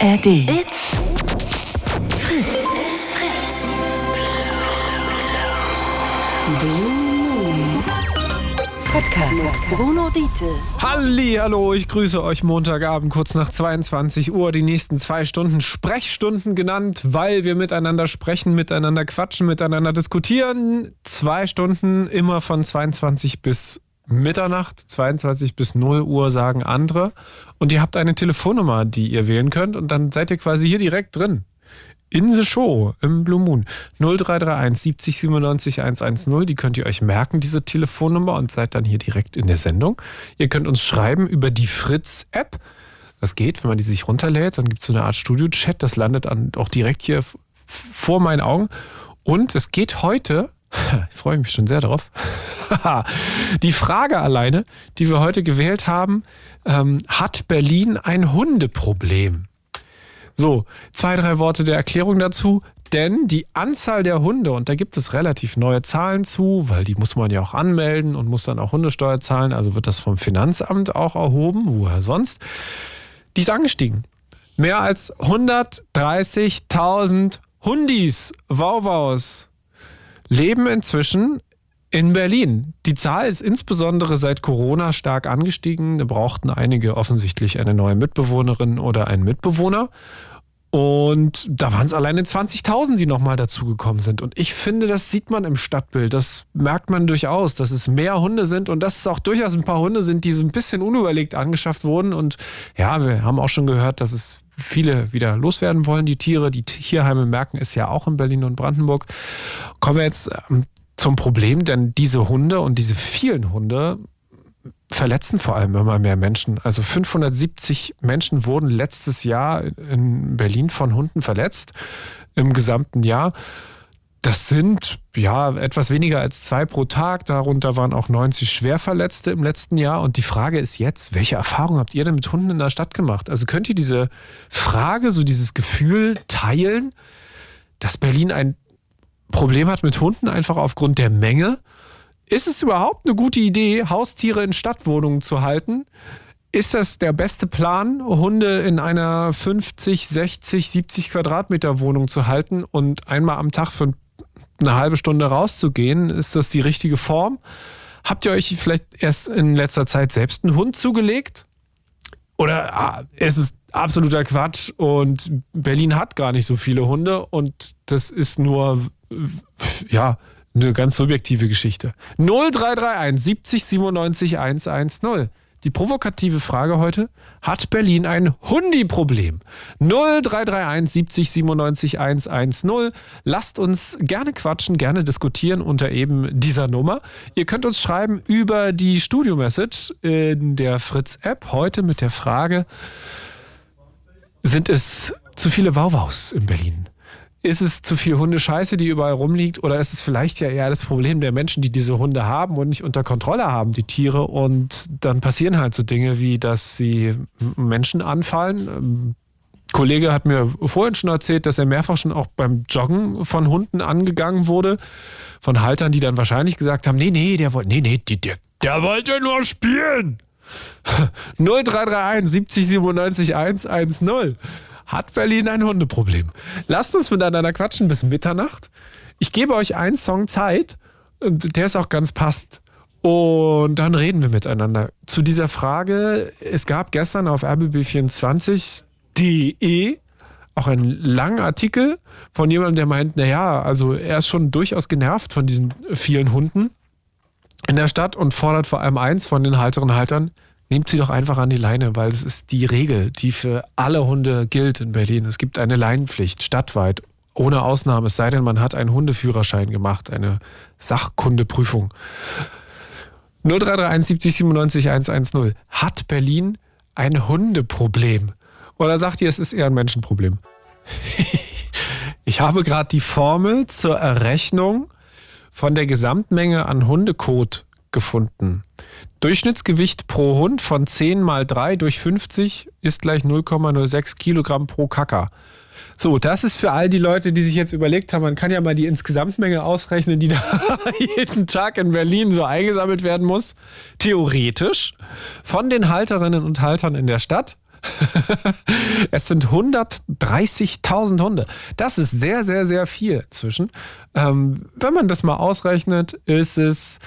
ARD. It's Fritz. It's Fritz. Blue Moon. Podcast mit Bruno Diete. Halli, hallo, ich grüße euch Montagabend kurz nach 22 Uhr. Die nächsten zwei Stunden Sprechstunden genannt, weil wir miteinander sprechen, miteinander quatschen, miteinander diskutieren. Zwei Stunden immer von 22 bis Mitternacht, 22 bis 0 Uhr sagen andere. Und ihr habt eine Telefonnummer, die ihr wählen könnt und dann seid ihr quasi hier direkt drin. In the Show im Blue Moon 0331 70 97 110. Die könnt ihr euch merken, diese Telefonnummer, und seid dann hier direkt in der Sendung. Ihr könnt uns schreiben über die Fritz-App. Das geht, wenn man die sich runterlädt. Dann gibt es so eine Art Studio-Chat. Das landet dann auch direkt hier vor meinen Augen. Und es geht heute ich freue mich schon sehr darauf. die Frage alleine, die wir heute gewählt haben, ähm, hat Berlin ein Hundeproblem? So, zwei, drei Worte der Erklärung dazu. Denn die Anzahl der Hunde, und da gibt es relativ neue Zahlen zu, weil die muss man ja auch anmelden und muss dann auch Hundesteuer zahlen, also wird das vom Finanzamt auch erhoben, woher sonst, die ist angestiegen. Mehr als 130.000 Hundis, Wauwaus, leben inzwischen in Berlin. Die Zahl ist insbesondere seit Corona stark angestiegen. Da brauchten einige offensichtlich eine neue Mitbewohnerin oder einen Mitbewohner. Und da waren es alleine 20.000, die nochmal dazugekommen sind. Und ich finde, das sieht man im Stadtbild. Das merkt man durchaus, dass es mehr Hunde sind und dass es auch durchaus ein paar Hunde sind, die so ein bisschen unüberlegt angeschafft wurden. Und ja, wir haben auch schon gehört, dass es viele wieder loswerden wollen, die Tiere. Die Tierheime merken es ja auch in Berlin und Brandenburg. Kommen wir jetzt ähm, zum Problem, denn diese Hunde und diese vielen Hunde verletzen vor allem immer mehr Menschen. Also 570 Menschen wurden letztes Jahr in Berlin von Hunden verletzt im gesamten Jahr. Das sind ja etwas weniger als zwei pro Tag. Darunter waren auch 90 Schwerverletzte im letzten Jahr. Und die Frage ist jetzt, welche Erfahrung habt ihr denn mit Hunden in der Stadt gemacht? Also könnt ihr diese Frage, so dieses Gefühl teilen, dass Berlin ein Problem hat mit Hunden einfach aufgrund der Menge? Ist es überhaupt eine gute Idee, Haustiere in Stadtwohnungen zu halten? Ist das der beste Plan, Hunde in einer 50, 60, 70 Quadratmeter Wohnung zu halten und einmal am Tag für eine halbe Stunde rauszugehen? Ist das die richtige Form? Habt ihr euch vielleicht erst in letzter Zeit selbst einen Hund zugelegt? Oder ah, ist es absoluter Quatsch und Berlin hat gar nicht so viele Hunde und das ist nur, ja, eine ganz subjektive Geschichte. 0331 70 97 110. Die provokative Frage heute: Hat Berlin ein Hundi-Problem? 0331 70 97 110. Lasst uns gerne quatschen, gerne diskutieren unter eben dieser Nummer. Ihr könnt uns schreiben über die Studio-Message in der Fritz-App heute mit der Frage: Sind es zu viele Wauwaus in Berlin? Ist es zu viel Hundescheiße, die überall rumliegt, oder ist es vielleicht ja eher das Problem der Menschen, die diese Hunde haben und nicht unter Kontrolle haben, die Tiere, und dann passieren halt so Dinge wie, dass sie Menschen anfallen. Ein Kollege hat mir vorhin schon erzählt, dass er mehrfach schon auch beim Joggen von Hunden angegangen wurde, von Haltern, die dann wahrscheinlich gesagt haben, nee, nee, der wollte, nee, nee, der, der wollte nur spielen. 0331 70 97 110 hat Berlin ein Hundeproblem. Lasst uns miteinander quatschen bis Mitternacht. Ich gebe euch einen Song Zeit, der ist auch ganz passend. Und dann reden wir miteinander. Zu dieser Frage, es gab gestern auf rbb24.de auch einen langen Artikel von jemandem, der meint, naja, also er ist schon durchaus genervt von diesen vielen Hunden in der Stadt und fordert vor allem eins von den Halterinnen und Haltern, nehmt sie doch einfach an die Leine, weil es ist die Regel, die für alle Hunde gilt in Berlin. Es gibt eine Leinenpflicht stadtweit, ohne Ausnahme, es sei denn, man hat einen Hundeführerschein gemacht, eine Sachkundeprüfung. 0331 70 97 110. Hat Berlin ein Hundeproblem? Oder sagt ihr, es ist eher ein Menschenproblem? ich habe gerade die Formel zur Errechnung von der Gesamtmenge an Hundekot gefunden. Durchschnittsgewicht pro Hund von 10 mal 3 durch 50 ist gleich 0,06 Kilogramm pro Kacker. So, das ist für all die Leute, die sich jetzt überlegt haben, man kann ja mal die Insgesamtmenge ausrechnen, die da jeden Tag in Berlin so eingesammelt werden muss. Theoretisch von den Halterinnen und Haltern in der Stadt es sind 130.000 Hunde. Das ist sehr, sehr, sehr viel zwischen. Ähm, wenn man das mal ausrechnet, ist es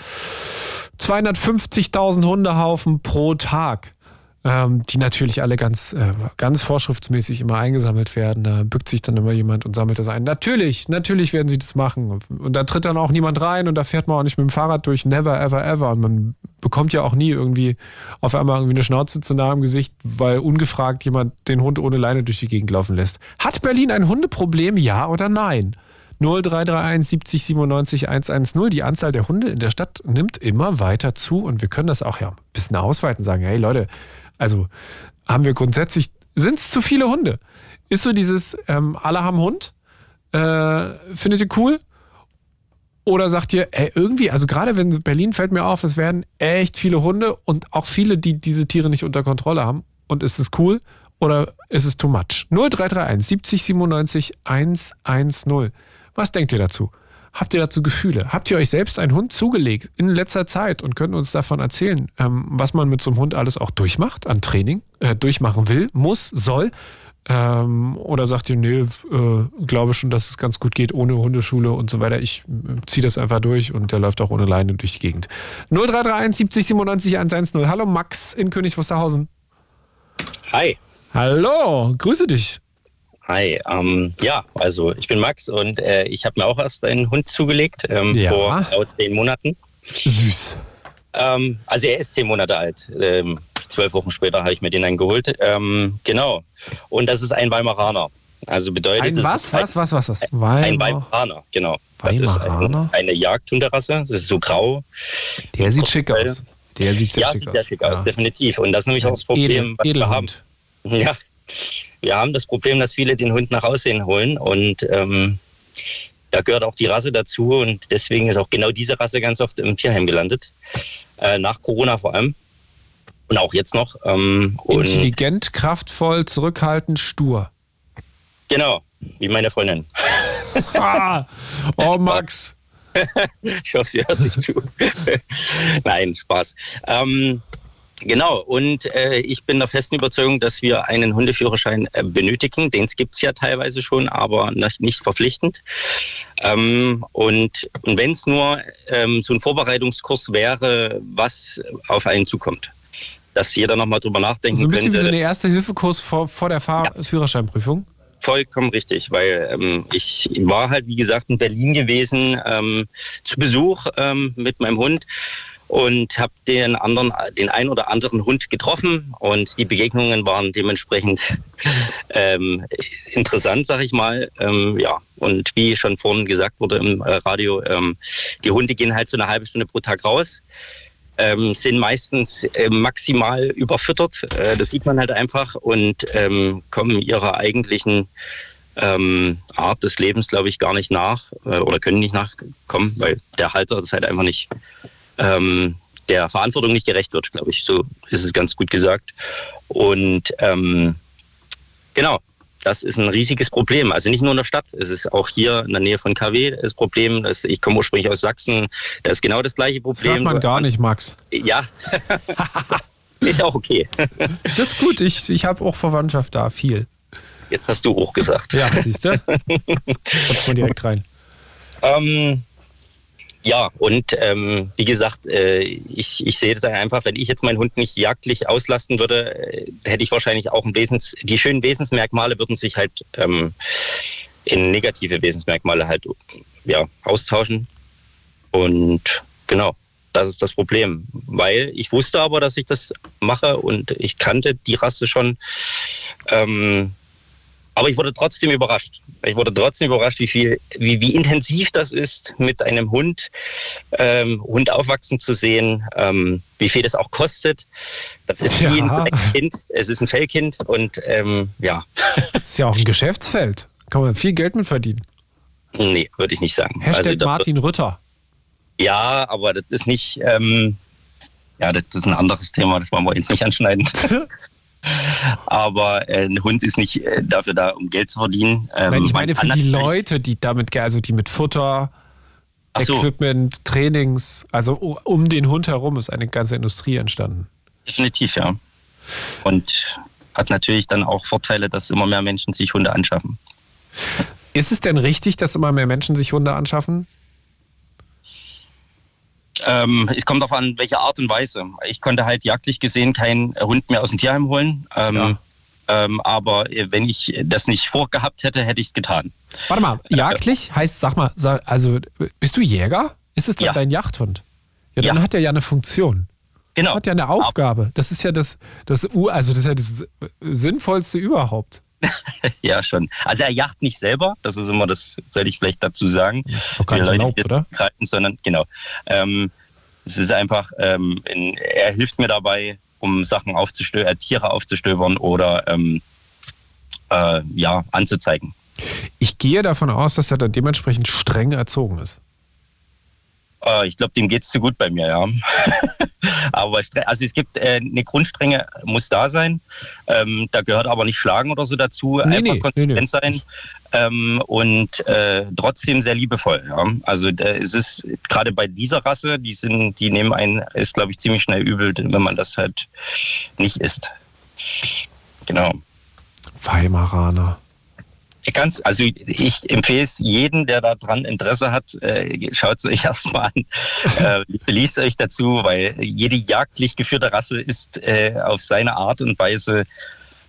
250.000 Hundehaufen pro Tag ähm, die natürlich alle ganz, äh, ganz vorschriftsmäßig immer eingesammelt werden. Da bückt sich dann immer jemand und sammelt das ein. Natürlich, natürlich werden sie das machen. Und da tritt dann auch niemand rein und da fährt man auch nicht mit dem Fahrrad durch. Never, ever, ever. Und man bekommt ja auch nie irgendwie auf einmal irgendwie eine Schnauze zu nah im Gesicht, weil ungefragt jemand den Hund ohne Leine durch die Gegend laufen lässt. Hat Berlin ein Hundeproblem, ja oder nein? 0331 70 97 110. Die Anzahl der Hunde in der Stadt nimmt immer weiter zu und wir können das auch ja ein bisschen ausweiten, sagen, hey Leute, also haben wir grundsätzlich, sind es zu viele Hunde? Ist so dieses, ähm, alle haben Hund? Äh, findet ihr cool? Oder sagt ihr, ey, irgendwie, also gerade wenn Berlin fällt mir auf, es werden echt viele Hunde und auch viele, die diese Tiere nicht unter Kontrolle haben. Und ist es cool oder ist es too much? 0331 70 97 110. Was denkt ihr dazu? Habt ihr dazu Gefühle? Habt ihr euch selbst einen Hund zugelegt in letzter Zeit und könnt uns davon erzählen, ähm, was man mit so einem Hund alles auch durchmacht an Training, äh, durchmachen will, muss, soll? Ähm, oder sagt ihr, nee, äh, glaube schon, dass es ganz gut geht ohne Hundeschule und so weiter. Ich äh, ziehe das einfach durch und der läuft auch ohne Leine durch die Gegend. 0331 70 97 110. Hallo Max in König Wusterhausen. Hi. Hallo, grüße dich. Hi, ähm, ja, also ich bin Max und äh, ich habe mir auch erst einen Hund zugelegt ähm, ja. vor genau zehn Monaten. Süß. Ähm, also er ist zehn Monate alt. Ähm, zwölf Wochen später habe ich mir den dann geholt. Ähm, genau. Und das ist ein Weimaraner. Also bedeutet ein was, was, was, was, was? Weimar ein Weimaraner, genau. Weimaraner? Eine, eine Jagdhunderasse. Das ist so grau. Der sieht schick aus. Der sieht sehr ja, schick sieht aus. Sehr schick aus, ja. definitiv. Und das ist nämlich auch das Problem, Edel, was wir haben. Ja, wir haben das Problem, dass viele den Hund nach Aussehen holen und ähm, da gehört auch die Rasse dazu und deswegen ist auch genau diese Rasse ganz oft im Tierheim gelandet. Äh, nach Corona vor allem. Und auch jetzt noch. Ähm, Intelligent, kraftvoll, zurückhaltend, stur. Genau, wie meine Freundin. ah, oh, Max. ich hoffe, sie hört nicht zu. Nein, Spaß. Ähm, Genau, und äh, ich bin der festen Überzeugung, dass wir einen Hundeführerschein äh, benötigen. Den gibt es ja teilweise schon, aber nicht verpflichtend. Ähm, und und wenn es nur ähm, so ein Vorbereitungskurs wäre, was auf einen zukommt. Dass jeder nochmal drüber nachdenken könnte. So ein bisschen könnte. wie so eine erste Hilfekurs vor, vor der Fahr ja. Führerscheinprüfung? Vollkommen richtig, weil ähm, ich war halt, wie gesagt, in Berlin gewesen ähm, zu Besuch ähm, mit meinem Hund und habe den anderen, den ein oder anderen Hund getroffen und die Begegnungen waren dementsprechend ähm, interessant, sag ich mal. Ähm, ja, und wie schon vorhin gesagt wurde im äh, Radio, ähm, die Hunde gehen halt so eine halbe Stunde pro Tag raus. Ähm, sind meistens äh, maximal überfüttert. Äh, das sieht man halt einfach und ähm, kommen ihrer eigentlichen ähm, Art des Lebens, glaube ich, gar nicht nach äh, oder können nicht nachkommen, weil der Halter das halt einfach nicht ähm, der Verantwortung nicht gerecht wird, glaube ich. So ist es ganz gut gesagt. Und ähm, genau, das ist ein riesiges Problem. Also nicht nur in der Stadt, es ist auch hier in der Nähe von KW das Problem. Das, ich komme ursprünglich aus Sachsen, da ist genau das gleiche Problem. Das hört man gar nicht, Max. Ja, ist auch okay. Das ist gut, ich, ich habe auch Verwandtschaft da, viel. Jetzt hast du auch gesagt. Ja, siehst du? Kommst mal direkt rein. Ähm, ja, und ähm, wie gesagt, äh, ich, ich sehe das einfach, wenn ich jetzt meinen Hund nicht jagdlich auslasten würde, äh, hätte ich wahrscheinlich auch ein Wesens, die schönen Wesensmerkmale würden sich halt ähm, in negative Wesensmerkmale halt ja, austauschen. Und genau, das ist das Problem. Weil ich wusste aber, dass ich das mache und ich kannte die Rasse schon. Ähm, aber ich wurde trotzdem überrascht. Ich wurde trotzdem überrascht, wie viel, wie, wie intensiv das ist, mit einem Hund, ähm, Hund aufwachsen zu sehen, ähm, wie viel das auch kostet. Das ist ja. wie ein Kind. Es ist ein Fellkind und ähm, ja. Das ist ja auch ein Geschäftsfeld. Kann man viel Geld mit verdienen. Nee, würde ich nicht sagen. Hashtag also, Martin Rütter. Ja, aber das ist nicht, ähm, ja, das ist ein anderes Thema, das wollen wir jetzt nicht anschneiden. Aber äh, ein Hund ist nicht äh, dafür da, um Geld zu verdienen. Ähm, Nein, ich meine für die Leute, die damit, also die mit Futter, so. Equipment, Trainings, also um den Hund herum ist eine ganze Industrie entstanden. Definitiv, ja. Und hat natürlich dann auch Vorteile, dass immer mehr Menschen sich Hunde anschaffen. Ist es denn richtig, dass immer mehr Menschen sich Hunde anschaffen? Ähm, es kommt darauf an, welche Art und Weise. Ich konnte halt jagdlich gesehen keinen Hund mehr aus dem Tierheim holen. Ähm, ja. ähm, aber wenn ich das nicht vorgehabt hätte, hätte ich es getan. Warte mal, jagdlich heißt, sag mal, also bist du Jäger? Ist es dann ja. dein Jagdhund? Ja, dann ja. hat er ja eine Funktion. Genau. Hat ja eine Aufgabe. Das ist ja das, das, also das, ist ja das Sinnvollste überhaupt. ja, schon. Also er jacht nicht selber, das ist immer das, sollte ich vielleicht dazu sagen. Das ist doch ganz erlaubt, oder? Greifen, sondern genau. Ähm, es ist einfach, ähm, in, er hilft mir dabei, um Sachen aufzustöbern, äh, Tiere aufzustöbern oder ähm, äh, ja, anzuzeigen. Ich gehe davon aus, dass er dann dementsprechend streng erzogen ist. Äh, ich glaube, dem geht es zu gut bei mir, ja. aber also es gibt äh, eine Grundstrenge, muss da sein. Ähm, da gehört aber nicht Schlagen oder so dazu. Nee, Einfach nee, konsequent nee, sein. Ähm, und äh, trotzdem sehr liebevoll. Ja. Also äh, es ist gerade bei dieser Rasse, die sind, die nehmen einen, ist glaube ich ziemlich schnell übel, wenn man das halt nicht isst. Genau. Weimaraner. Ganz, also ich empfehle es jedem, der daran Interesse hat, äh, schaut es euch erstmal an, äh, liest euch dazu, weil jede jagdlich geführte Rasse ist äh, auf seine Art und Weise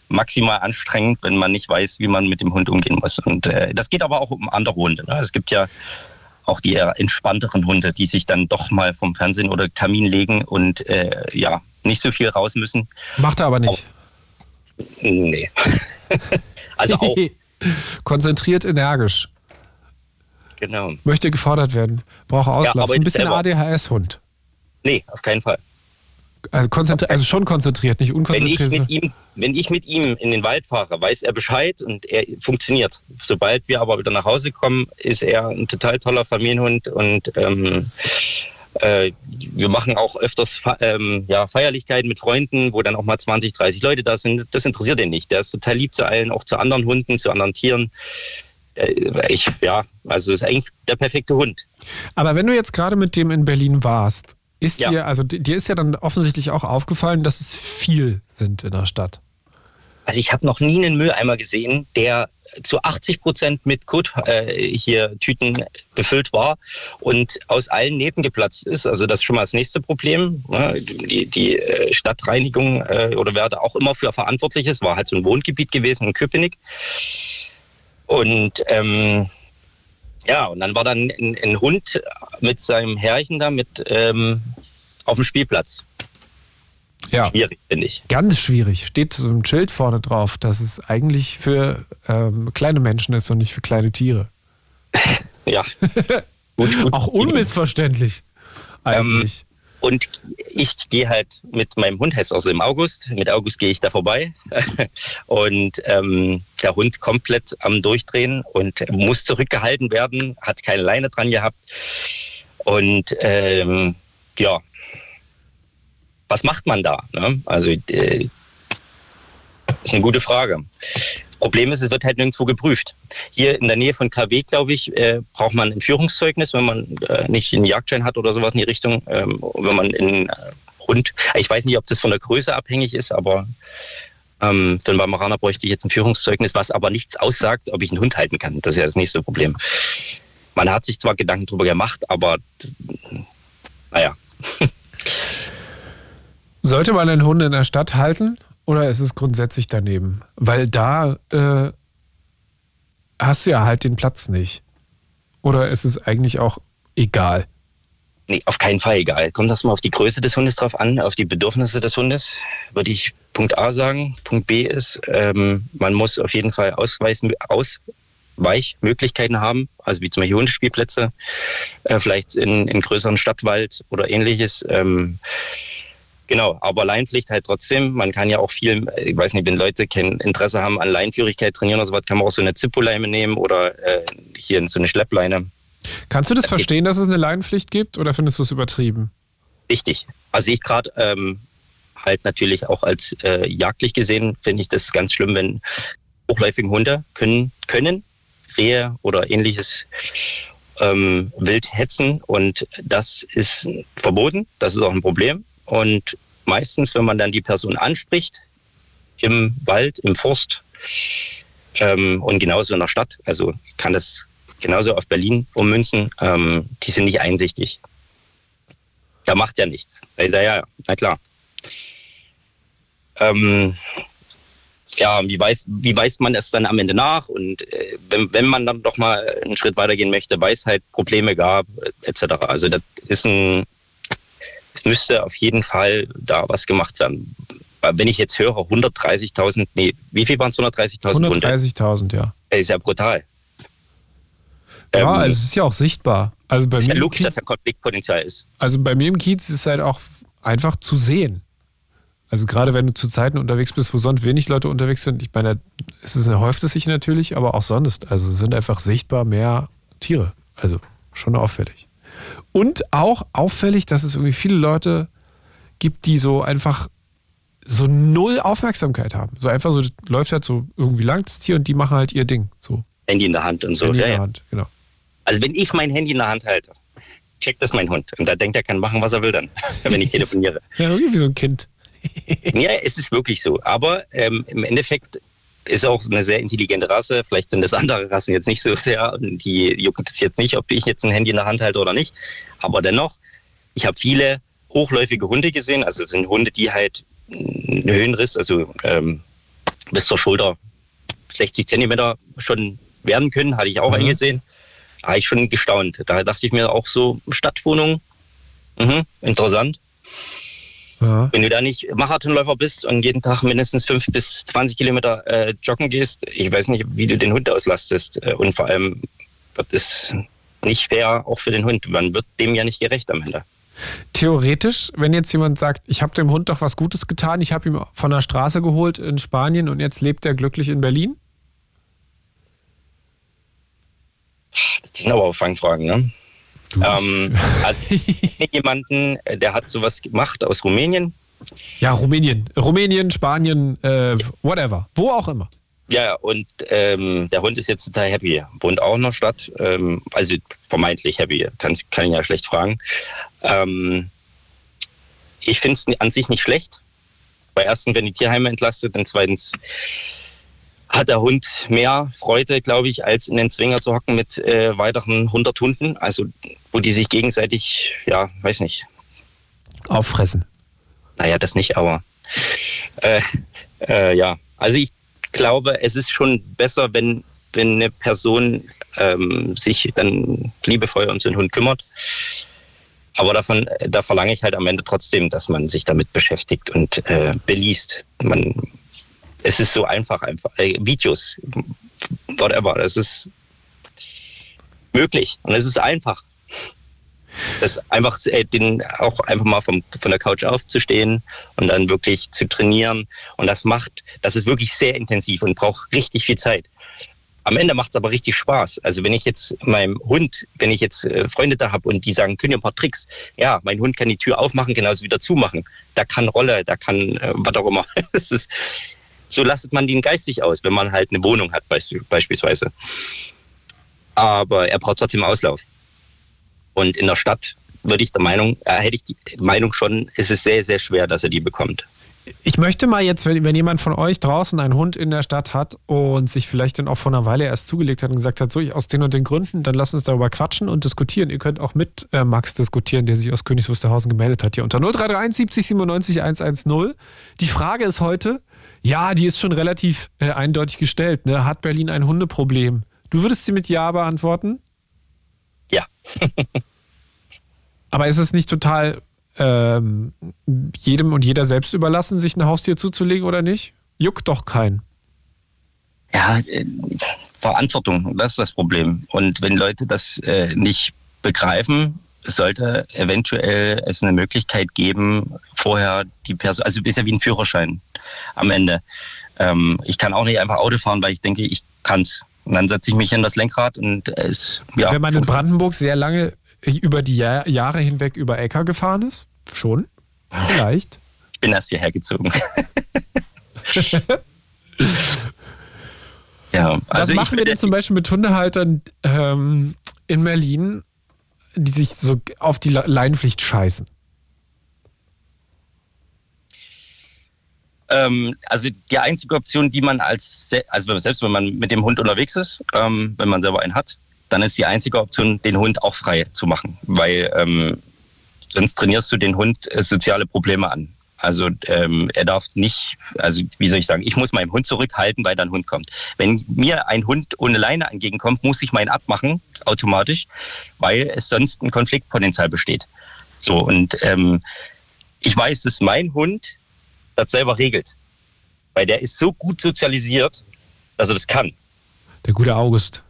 maximal anstrengend, wenn man nicht weiß, wie man mit dem Hund umgehen muss. Und äh, das geht aber auch um andere Hunde. Ne? Es gibt ja auch die eher entspannteren Hunde, die sich dann doch mal vom Fernsehen oder Kamin legen und äh, ja, nicht so viel raus müssen. Macht er aber nicht. Auch, nee. also auch. Konzentriert, energisch. Genau. Möchte gefordert werden. Braucht Auslauf. Ja, ein bisschen ADHS-Hund. Nee, auf keinen Fall. Also, konzentri also schon konzentriert, nicht unkonzentriert. Wenn ich, mit ihm, wenn ich mit ihm in den Wald fahre, weiß er Bescheid und er funktioniert. Sobald wir aber wieder nach Hause kommen, ist er ein total toller Familienhund und ähm, äh, wir machen auch öfters ähm, ja, Feierlichkeiten mit Freunden, wo dann auch mal 20, 30 Leute da sind. Das interessiert ihn nicht. Der ist total lieb zu allen, auch zu anderen Hunden, zu anderen Tieren. Äh, ich, ja, also ist eigentlich der perfekte Hund. Aber wenn du jetzt gerade mit dem in Berlin warst, ist ja. dir, also dir ist ja dann offensichtlich auch aufgefallen, dass es viel sind in der Stadt. Also ich habe noch nie einen Mülleimer gesehen, der zu 80 Prozent mit Kot äh, hier Tüten befüllt war und aus allen Nähten geplatzt ist. Also das ist schon mal das nächste Problem. Ne? Die, die äh, Stadtreinigung äh, oder wer da auch immer für verantwortlich ist, war halt so ein Wohngebiet gewesen in Köpenick. Und ähm, ja, und dann war dann ein, ein Hund mit seinem Herrchen da mit ähm, auf dem Spielplatz. Ja. Schwierig, finde ich. Ganz schwierig. Steht so ein Schild vorne drauf, dass es eigentlich für ähm, kleine Menschen ist und nicht für kleine Tiere. ja. gut, gut. Auch unmissverständlich. Eigentlich. Ähm, und ich gehe halt mit meinem Hund, heißt also im August, mit August gehe ich da vorbei. und ähm, der Hund komplett am Durchdrehen und muss zurückgehalten werden, hat keine Leine dran gehabt. Und ähm, ja, was macht man da? Ne? Also äh, ist eine gute Frage. Problem ist, es wird halt nirgendwo geprüft. Hier in der Nähe von KW, glaube ich, äh, braucht man ein Führungszeugnis, wenn man äh, nicht einen Jagdschein hat oder sowas in die Richtung. Ähm, wenn man in äh, Hund, ich weiß nicht, ob das von der Größe abhängig ist, aber ähm, für einen Weimaraner bräuchte ich jetzt ein Führungszeugnis, was aber nichts aussagt, ob ich einen Hund halten kann. Das ist ja das nächste Problem. Man hat sich zwar Gedanken darüber gemacht, aber naja. Sollte man einen Hund in der Stadt halten oder ist es grundsätzlich daneben? Weil da äh, hast du ja halt den Platz nicht. Oder ist es eigentlich auch egal? Nee, auf keinen Fall egal. Kommt das mal auf die Größe des Hundes drauf an, auf die Bedürfnisse des Hundes, würde ich Punkt A sagen. Punkt B ist, ähm, man muss auf jeden Fall Ausweis, Ausweichmöglichkeiten haben, also wie zum Beispiel Hundespielplätze, äh, vielleicht in, in größeren Stadtwald oder ähnliches. Ähm, Genau, aber Leinpflicht halt trotzdem. Man kann ja auch viel, ich weiß nicht, wenn Leute kein Interesse haben an Leinführigkeit trainieren oder so was, kann man auch so eine Zippo-Leine nehmen oder äh, hier so eine Schleppleine. Kannst du das verstehen, dass es eine Leinpflicht gibt oder findest du es übertrieben? Richtig. Also ich gerade ähm, halt natürlich auch als äh, jagdlich gesehen finde ich das ganz schlimm, wenn hochläufige Hunde können, können Rehe oder ähnliches ähm, wild hetzen und das ist verboten. Das ist auch ein Problem. Und meistens, wenn man dann die Person anspricht, im Wald, im Forst ähm, und genauso in der Stadt. Also kann das genauso auf Berlin ummünzen. Ähm, die sind nicht einsichtig. Da macht ja nichts. Da ist er ja, na klar. Ähm, ja, wie weiß, wie weiß man es dann am Ende nach? Und äh, wenn, wenn man dann doch mal einen Schritt weitergehen möchte, weil es halt Probleme gab, äh, etc. Also das ist ein, es müsste auf jeden Fall da was gemacht werden. Wenn ich jetzt höre, 130.000, nee, wie viel waren es? 130.000 130.000, ja. Das ist ja brutal. Ja, Ähm, also es ist ja auch sichtbar. Also bei, ist mir ja im logisch, Kiez, dass da Konfliktpotenzial ist. also bei mir im Kiez ist es halt auch einfach zu sehen. Also gerade wenn du zu Zeiten unterwegs bist, wo sonst wenig Leute unterwegs sind, ich meine, es ist, häuft es sich natürlich, aber auch sonst. Also es sind einfach sichtbar mehr Tiere. Also schon auffällig. Und auch auffällig, dass es irgendwie viele Leute gibt, die so einfach so null Aufmerksamkeit haben. So einfach so, läuft halt so irgendwie lang das Tier und die machen halt ihr Ding. So, Handy in der Hand und so. Handy in Ja, der ja. Hand, genau. Also wenn ich mein Handy in der Hand halte, checkt das mein Hund. Und da denkt er, kann machen, was er will dann, wenn ich telefoniere. Ja, irgendwie wie so ein Kind. Ja, es ist wirklich so. Aber ähm, im Endeffekt ist auch eine sehr intelligente Rasse. Vielleicht sind das andere Rassen jetzt nicht so sehr. Die juckt es jetzt nicht, ob ich jetzt ein Handy in der Hand halte oder nicht. Aber dennoch, ich habe viele hochläufige Hunde gesehen. Also es sind Hunde, die halt einen Höhenriss, also ähm, bis zur Schulter 60 Zentimeter schon werden können. Hatte ich auch Mhm. eingesehen. Da habe ich schon gestaunt. Da dachte ich mir auch so, Stadtwohnung, mhm, interessant. Ja. Wenn du da nicht Marathonläufer bist und jeden Tag mindestens fünf bis 20 Kilometer äh, joggen gehst, ich weiß nicht, wie du den Hund auslastest. Äh, Und vor allem, das ist nicht fair, auch für den Hund. Man wird dem ja nicht gerecht am Ende. Theoretisch, wenn jetzt jemand sagt, ich habe dem Hund doch was Gutes getan, ich habe ihn von der Straße geholt in Spanien und jetzt lebt er glücklich in Berlin? Das sind aber auch Fangfragen, ne? Ähm, also jemanden, äh, der hat sowas gemacht aus Rumänien. ja, Rumänien. Rumänien, Spanien, äh, whatever. Wo auch immer. Ja, und ähm, der Hund ist jetzt total happy. Wohnt auch in der Stadt. Ähm, also vermeintlich happy. Kann, kann ich ja schlecht fragen. Ähm, ich finde es an sich nicht schlecht. Bei erstens werden die Tierheime entlastet und zweitens hat der Hund mehr Freude, glaube ich, als in den Zwinger zu hocken mit äh, weiteren 100 Hunden. Also wo die sich gegenseitig, ja, weiß nicht, Auffressen. naja, das nicht, aber äh, äh, ja. Also ich glaube, es ist schon besser, wenn, wenn eine Person ähm, sich dann liebevoll um so einen Hund kümmert. Aber davon, da verlange ich halt am Ende trotzdem, dass man sich damit beschäftigt und äh, beliest. Man, es ist so einfach, einfach äh, Videos, whatever. Es ist möglich und es ist einfach. Das einfach äh, den auch einfach mal vom, von der Couch aufzustehen und dann wirklich zu trainieren. Und das macht, das ist wirklich sehr intensiv und braucht richtig viel Zeit. Am Ende macht es aber richtig Spaß. Also wenn ich jetzt meinem Hund, wenn ich jetzt äh, Freunde da habe und die sagen, können ihr ein paar Tricks? Ja, mein Hund kann die Tür aufmachen, genauso wieder zumachen. Da kann Rolle, da kann äh, was auch immer. Es ist, so lastet man den geistig aus, wenn man halt eine Wohnung hat beisp beispielsweise. Aber er braucht trotzdem Auslauf. Und in der Stadt würde ich der Meinung, äh, hätte ich die Meinung schon, es ist sehr, sehr schwer, dass er die bekommt. Ich möchte mal jetzt, wenn, wenn jemand von euch draußen einen Hund in der Stadt hat und sich vielleicht dann auch vor einer Weile erst zugelegt hat und gesagt hat, so ich aus den und den Gründen, dann lasst uns darüber quatschen und diskutieren. Ihr könnt auch mit äh, Max diskutieren, der sich aus Königs Wusterhausen gemeldet hat, hier unter 0331 70 97 110. Die Frage ist heute, ja, die ist schon relativ äh, eindeutig gestellt. Ne? Hat Berlin ein Hundeproblem? Du würdest sie mit Ja beantworten? Ja. Aber ist es nicht total ähm, jedem und jeder selbst überlassen, sich ein Haustier zuzulegen oder nicht? Juckt doch keinen. Ja, äh, Verantwortung, das ist das Problem. Und wenn Leute das äh, nicht begreifen, sollte eventuell es eine Möglichkeit geben, vorher die Person, also ist ja wie ein Führerschein am Ende. Ähm, ich kann auch nicht einfach Auto fahren, weil ich denke, ich kann's. Und dann setze ich mich in das Lenkrad und es, ja. Wenn man in Brandenburg sehr lange über die Jahr Jahre hinweg über Äcker gefahren ist, schon, vielleicht. Ich bin erst hierher gezogen. ja, Was also ich machen wir denn zum Beispiel mit Hundehaltern ähm, in Berlin, die sich so auf die Le- Leinpflicht scheißen? ähm, also die einzige Option, die man als, also selbst wenn man mit dem Hund unterwegs ist, ähm, wenn man selber einen hat, dann ist die einzige Option, den Hund auch frei zu machen, weil ähm, sonst trainierst du den Hund äh, soziale Probleme an. Also ähm, er darf nicht, also wie soll ich sagen, ich muss meinen Hund zurückhalten, weil da ein Hund kommt. Wenn mir ein Hund ohne Leine entgegenkommt, muss ich meinen abmachen, automatisch, weil es sonst ein Konfliktpotenzial besteht. So, und ähm, ich weiß, dass mein Hund das selber regelt. Weil der ist so gut sozialisiert, dass er das kann. Der gute August.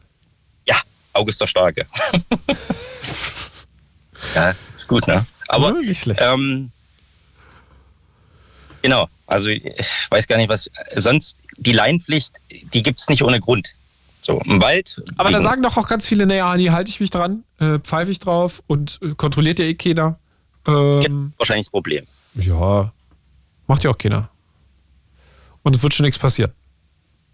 Ja, August der Starke. ja, ist gut, ne? Aber Ja, nicht schlecht. ähm, genau, also ich weiß gar nicht, was sonst die Leinpflicht, die gibt es nicht ohne Grund. So, im Wald. Aber da sagen doch auch ganz viele, naja, nee, halte ich mich dran, äh, pfeife ich drauf und äh, kontrolliert ja eh keiner. Ähm, wahrscheinlich das Problem. ja, macht ja auch keiner. Und es wird schon nichts passieren.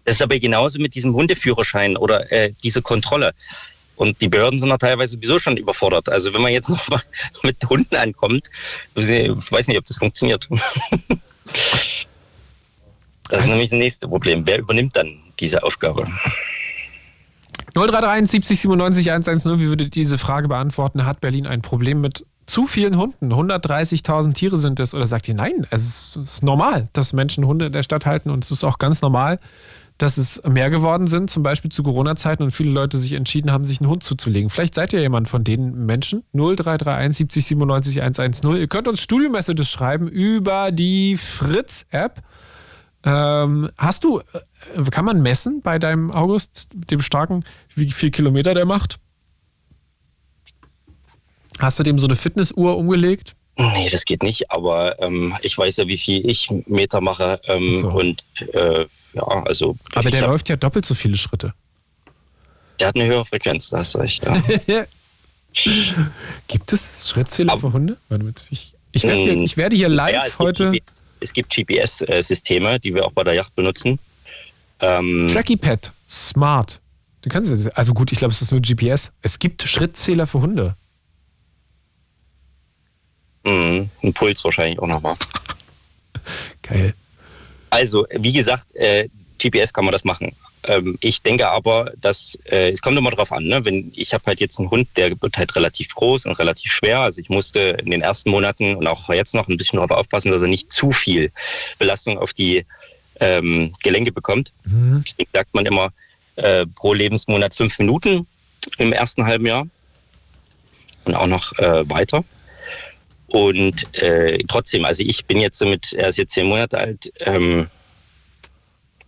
Das ist aber genauso mit diesem Hundeführerschein oder äh, diese Kontrolle. Und die Behörden sind da teilweise sowieso schon überfordert. Also wenn man jetzt noch mal mit Hunden ankommt, ich weiß nicht, ob das funktioniert. Das ist nämlich das nächste Problem. Wer übernimmt dann diese Aufgabe? 0331 70 97 110, wie würdet ihr diese Frage beantworten? Hat Berlin ein Problem mit zu vielen Hunden? 130.000 Tiere sind es. Oder sagt ihr, nein, es ist normal, dass Menschen Hunde in der Stadt halten und es ist auch ganz normal, dass es mehr geworden sind, zum Beispiel zu Corona-Zeiten und viele Leute sich entschieden haben, sich einen Hund zuzulegen. Vielleicht seid ihr jemand von den Menschen. 0331 70 97 110. Ihr könnt uns Studio-Messages schreiben über die Fritz-App. Ähm, hast du, äh, kann man messen bei deinem August, dem starken, wie viel Kilometer der macht? Hast du dem so eine Fitnessuhr umgelegt? Nee, das geht nicht, aber ähm, ich weiß ja, wie viel ich Meter mache. Ähm, So. Und äh, ja, also Aber der hab, läuft ja doppelt so viele Schritte. der hat eine höhere Frequenz, da hast du recht. Ja. Gibt es Schrittzähler Aber- für Hunde? Ich, ich, werde hier, Mm, ich werde hier live Ja, es heute Gibt GPS, es gibt GPS-Systeme, die wir auch bei der Yacht benutzen. Ähm, Tracky Pad Smart. Du kannst also gut, ich glaube, es ist nur GPS. Es gibt Schrittzähler für Hunde. Mh, ein Puls wahrscheinlich auch nochmal. Geil. Also, wie gesagt, äh, GPS kann man das machen. Ähm, ich denke aber, dass äh, es kommt immer drauf an. Ne? Wenn ich habe halt jetzt einen Hund, der wird halt relativ groß und relativ schwer. Also ich musste in den ersten Monaten und auch jetzt noch ein bisschen darauf aufpassen, dass er nicht zu viel Belastung auf die ähm, Gelenke bekommt. Mhm. Deswegen sagt man immer äh, pro Lebensmonat fünf Minuten im ersten halben Jahr und auch noch äh, weiter. Und äh, trotzdem, also ich bin jetzt mit, er ist jetzt zehn Monate alt, ähm,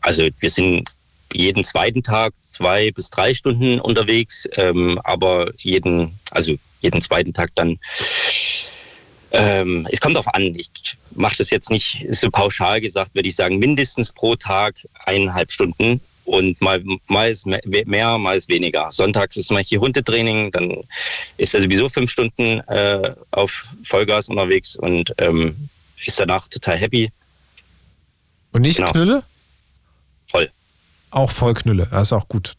also wir sind jeden zweiten Tag zwei bis drei Stunden unterwegs, ähm, aber jeden, also jeden zweiten Tag dann. Ähm, es kommt darauf an. Ich mache das jetzt nicht so pauschal gesagt, würde ich sagen, mindestens pro Tag eineinhalb Stunden und mal, mal ist mehr, mal ist weniger. Sonntags ist manche Hundetraining, dann ist er sowieso fünf Stunden äh, auf Vollgas unterwegs und ähm, ist danach total happy. Und nicht Genau. Knülle? Voll. Auch voll Knülle. Das ist auch gut.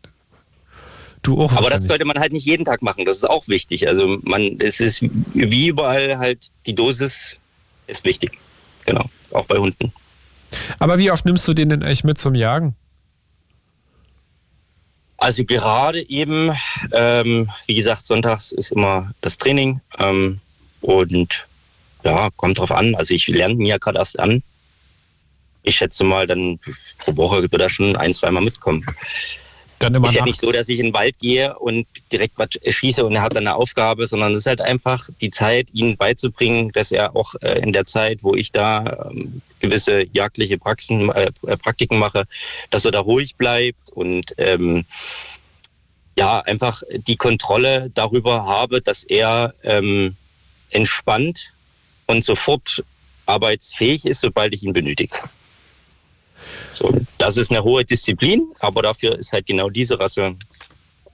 Du auch Aber das sollte man halt nicht jeden Tag machen. Das ist auch wichtig. Also man, es ist wie überall halt die Dosis ist wichtig. Genau. Auch bei Hunden. Aber wie oft nimmst du den denn eigentlich mit zum Jagen? Also gerade eben, ähm, wie gesagt, sonntags ist immer das Training ähm, und ja, kommt drauf an. Also ich lerne ihn ja gerade erst an. Ich schätze mal, dann pro Woche wird er schon ein, zweimal mitkommen. Dann immer ist ja nachts. nicht so, dass ich in den Wald gehe und direkt was schieße und er hat dann eine Aufgabe, sondern es ist halt einfach die Zeit, ihm beizubringen, dass er auch äh, in der Zeit, wo ich da ähm, gewisse jagdliche Praxen, äh, äh, Praktiken mache, dass er da ruhig bleibt und ähm, ja, einfach die Kontrolle darüber habe, dass er ähm, entspannt und sofort arbeitsfähig ist, sobald ich ihn benötige. So, das ist eine hohe Disziplin, aber dafür ist halt genau diese Rasse,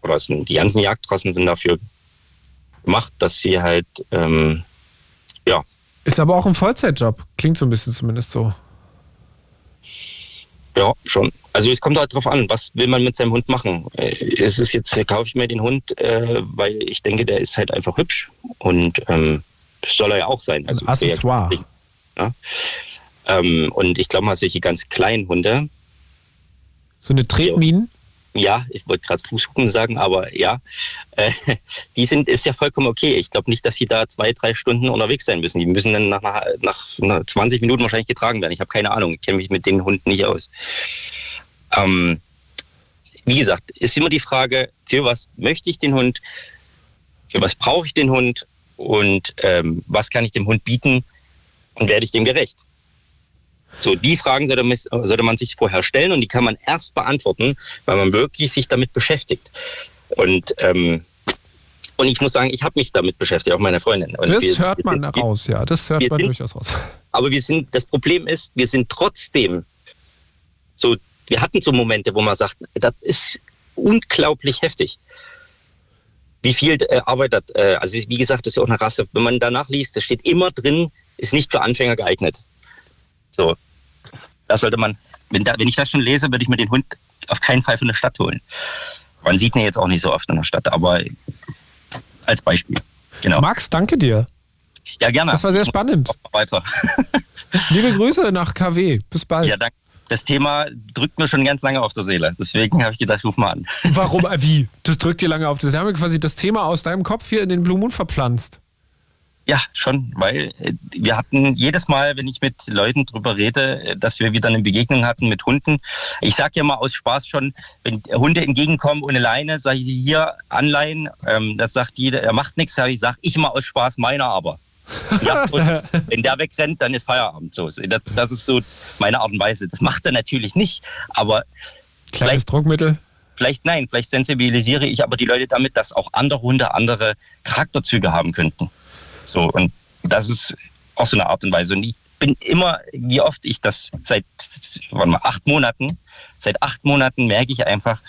oder sind, die ganzen Jagdrassen sind dafür gemacht, dass sie halt, ähm, ja, Ist aber auch ein Vollzeitjob. Klingt so ein bisschen zumindest so. ja, schon. Also es kommt halt drauf an, was will man mit seinem Hund machen. Äh, Ist es jetzt, kaufe ich mir den Hund, äh, weil ich denke, der ist halt einfach hübsch und ähm, soll er ja auch sein. Also Accessoire. Ja. Ähm, und ich glaube mal, solche ganz kleinen Hunde, So eine Tretminen? ja, ich wollte gerade Fußhupen sagen, aber ja, äh, die sind, ist ja vollkommen okay. Ich glaube nicht, dass sie da zwei, drei Stunden unterwegs sein müssen. Die müssen dann nach, nach, nach, nach 20 Minuten wahrscheinlich getragen werden. Ich habe keine Ahnung, ich kenne mich mit den Hunden nicht aus. Ähm, wie gesagt, ist immer die Frage, für was möchte ich den Hund, für was brauche ich den Hund und ähm, was kann ich dem Hund bieten und werde ich dem gerecht? So, die Fragen sollte man, sollte man sich vorher stellen und die kann man erst beantworten, weil man wirklich sich damit beschäftigt. Und, ähm, und ich muss sagen, ich habe mich damit beschäftigt, auch meine Freundin. Und Das wir- hört man wir- raus, ja. Das hört man sind- durchaus raus. aber wir sind, das Problem ist, wir sind trotzdem so, wir hatten so Momente, wo man sagt, das ist unglaublich heftig. Wie viel äh, Arbeit das, äh, also wie gesagt, das ist ja auch eine Rasse, wenn man danach liest, da steht immer drin, ist nicht für Anfänger geeignet. So, das sollte man, wenn, da, wenn ich das schon lese, würde ich mir den Hund auf keinen Fall von der Stadt holen. Man sieht ihn jetzt auch nicht so oft in der Stadt, aber als Beispiel. Genau. Max, danke dir. Ja, gerne. Das war sehr spannend. Weiter. Liebe Grüße nach KW. Bis bald. Ja, danke. Das Thema drückt mir schon ganz lange auf der Seele. Deswegen habe ich gedacht, ruf mal an. Warum? Wie? Das drückt dir lange auf. Das haben wir quasi das Thema aus deinem Kopf hier in den Blue Moon verpflanzt. Ja, schon, weil äh, wir hatten jedes Mal, wenn ich mit Leuten drüber rede, äh, dass wir wieder eine Begegnung hatten mit Hunden. Ich sage ja mal aus Spaß schon, wenn Hunde entgegenkommen ohne Leine, sage ich hier anleihen. Ähm, das sagt jeder, er macht nichts, sage ich, sag ich immer aus Spaß, meiner aber. Ja, wenn der wegrennt, dann ist Feierabend. So, das, das ist so meine Art und Weise. Das macht er natürlich nicht, aber Kleines Druckmittel. vielleicht nein, vielleicht sensibilisiere ich aber die Leute damit, dass auch andere Hunde andere Charakterzüge haben könnten. So, und das ist auch so eine Art und Weise. Und ich bin immer, wie oft ich das seit warte mal, acht Monaten, seit acht Monaten merke ich einfach,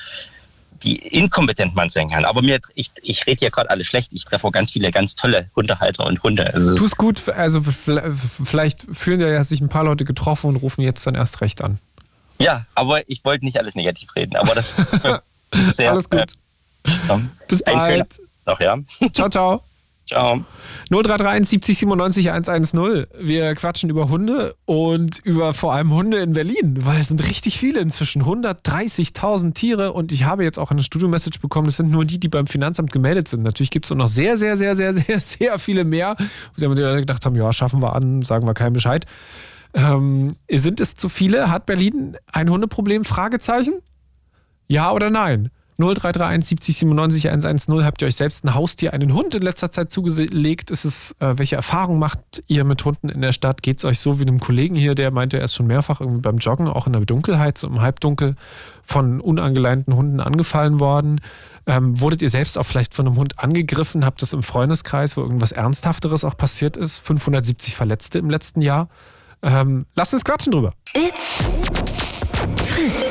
wie inkompetent man sein kann. Aber mir, ich, ich rede hier gerade alles schlecht. Ich treffe auch ganz viele ganz tolle Hundehalter und Hunde. Also es Tu ist- es gut. Also vielleicht fühlen ja sich ein paar Leute getroffen und rufen jetzt dann erst recht an. ja, aber ich wollte nicht alles negativ reden. Aber das, ist sehr. Alles gut. Äh, ja. Bis bald. Ach ja. Ciao, ciao. Ciao. 0331 70 97 110. Wir quatschen über Hunde und über vor allem Hunde in Berlin, weil es sind richtig viele inzwischen. 130.000 Tiere und ich habe jetzt auch eine Studio-Message bekommen, das sind nur die, die beim Finanzamt gemeldet sind. Natürlich gibt es noch sehr, sehr, sehr, sehr, sehr, sehr viele mehr. Sie haben gedacht haben, ja, schaffen wir an, sagen wir keinen Bescheid. Ähm, sind es zu viele? Hat Berlin ein Hundeproblem? Fragezeichen? Ja oder nein? 0331 70 97 110. Habt ihr euch selbst ein Haustier, einen Hund in letzter Zeit zugelegt? Ist es, äh, welche Erfahrungen macht ihr mit Hunden in der Stadt? Geht es euch so wie einem Kollegen hier, der meinte, er ist schon mehrfach irgendwie beim Joggen, auch in der Dunkelheit, so im Halbdunkel, von unangeleinten Hunden angefallen worden? Ähm, wurdet ihr selbst auch vielleicht von einem Hund angegriffen? Habt das im Freundeskreis, wo irgendwas Ernsthafteres auch passiert ist? 570 Verletzte im letzten Jahr? Ähm, lasst uns quatschen drüber. It's Fritz.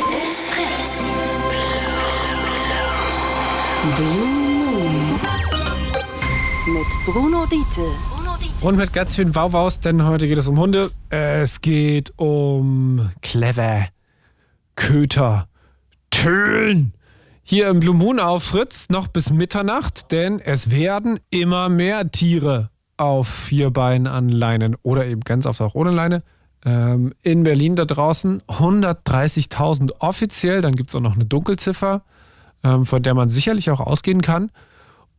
Mit Bruno Diete. Und mit ganz vielen Wauwaus, denn heute geht es um Hunde. Es geht um Clever, Köter, Tölen. Hier im Blue Moon auf Fritz noch bis Mitternacht, denn es werden immer mehr Tiere auf vier Beinen an Leinen oder eben ganz oft auch ohne Leine. Ähm, in Berlin da draußen 130.000 offiziell, dann gibt es auch noch eine Dunkelziffer, von der man sicherlich auch ausgehen kann.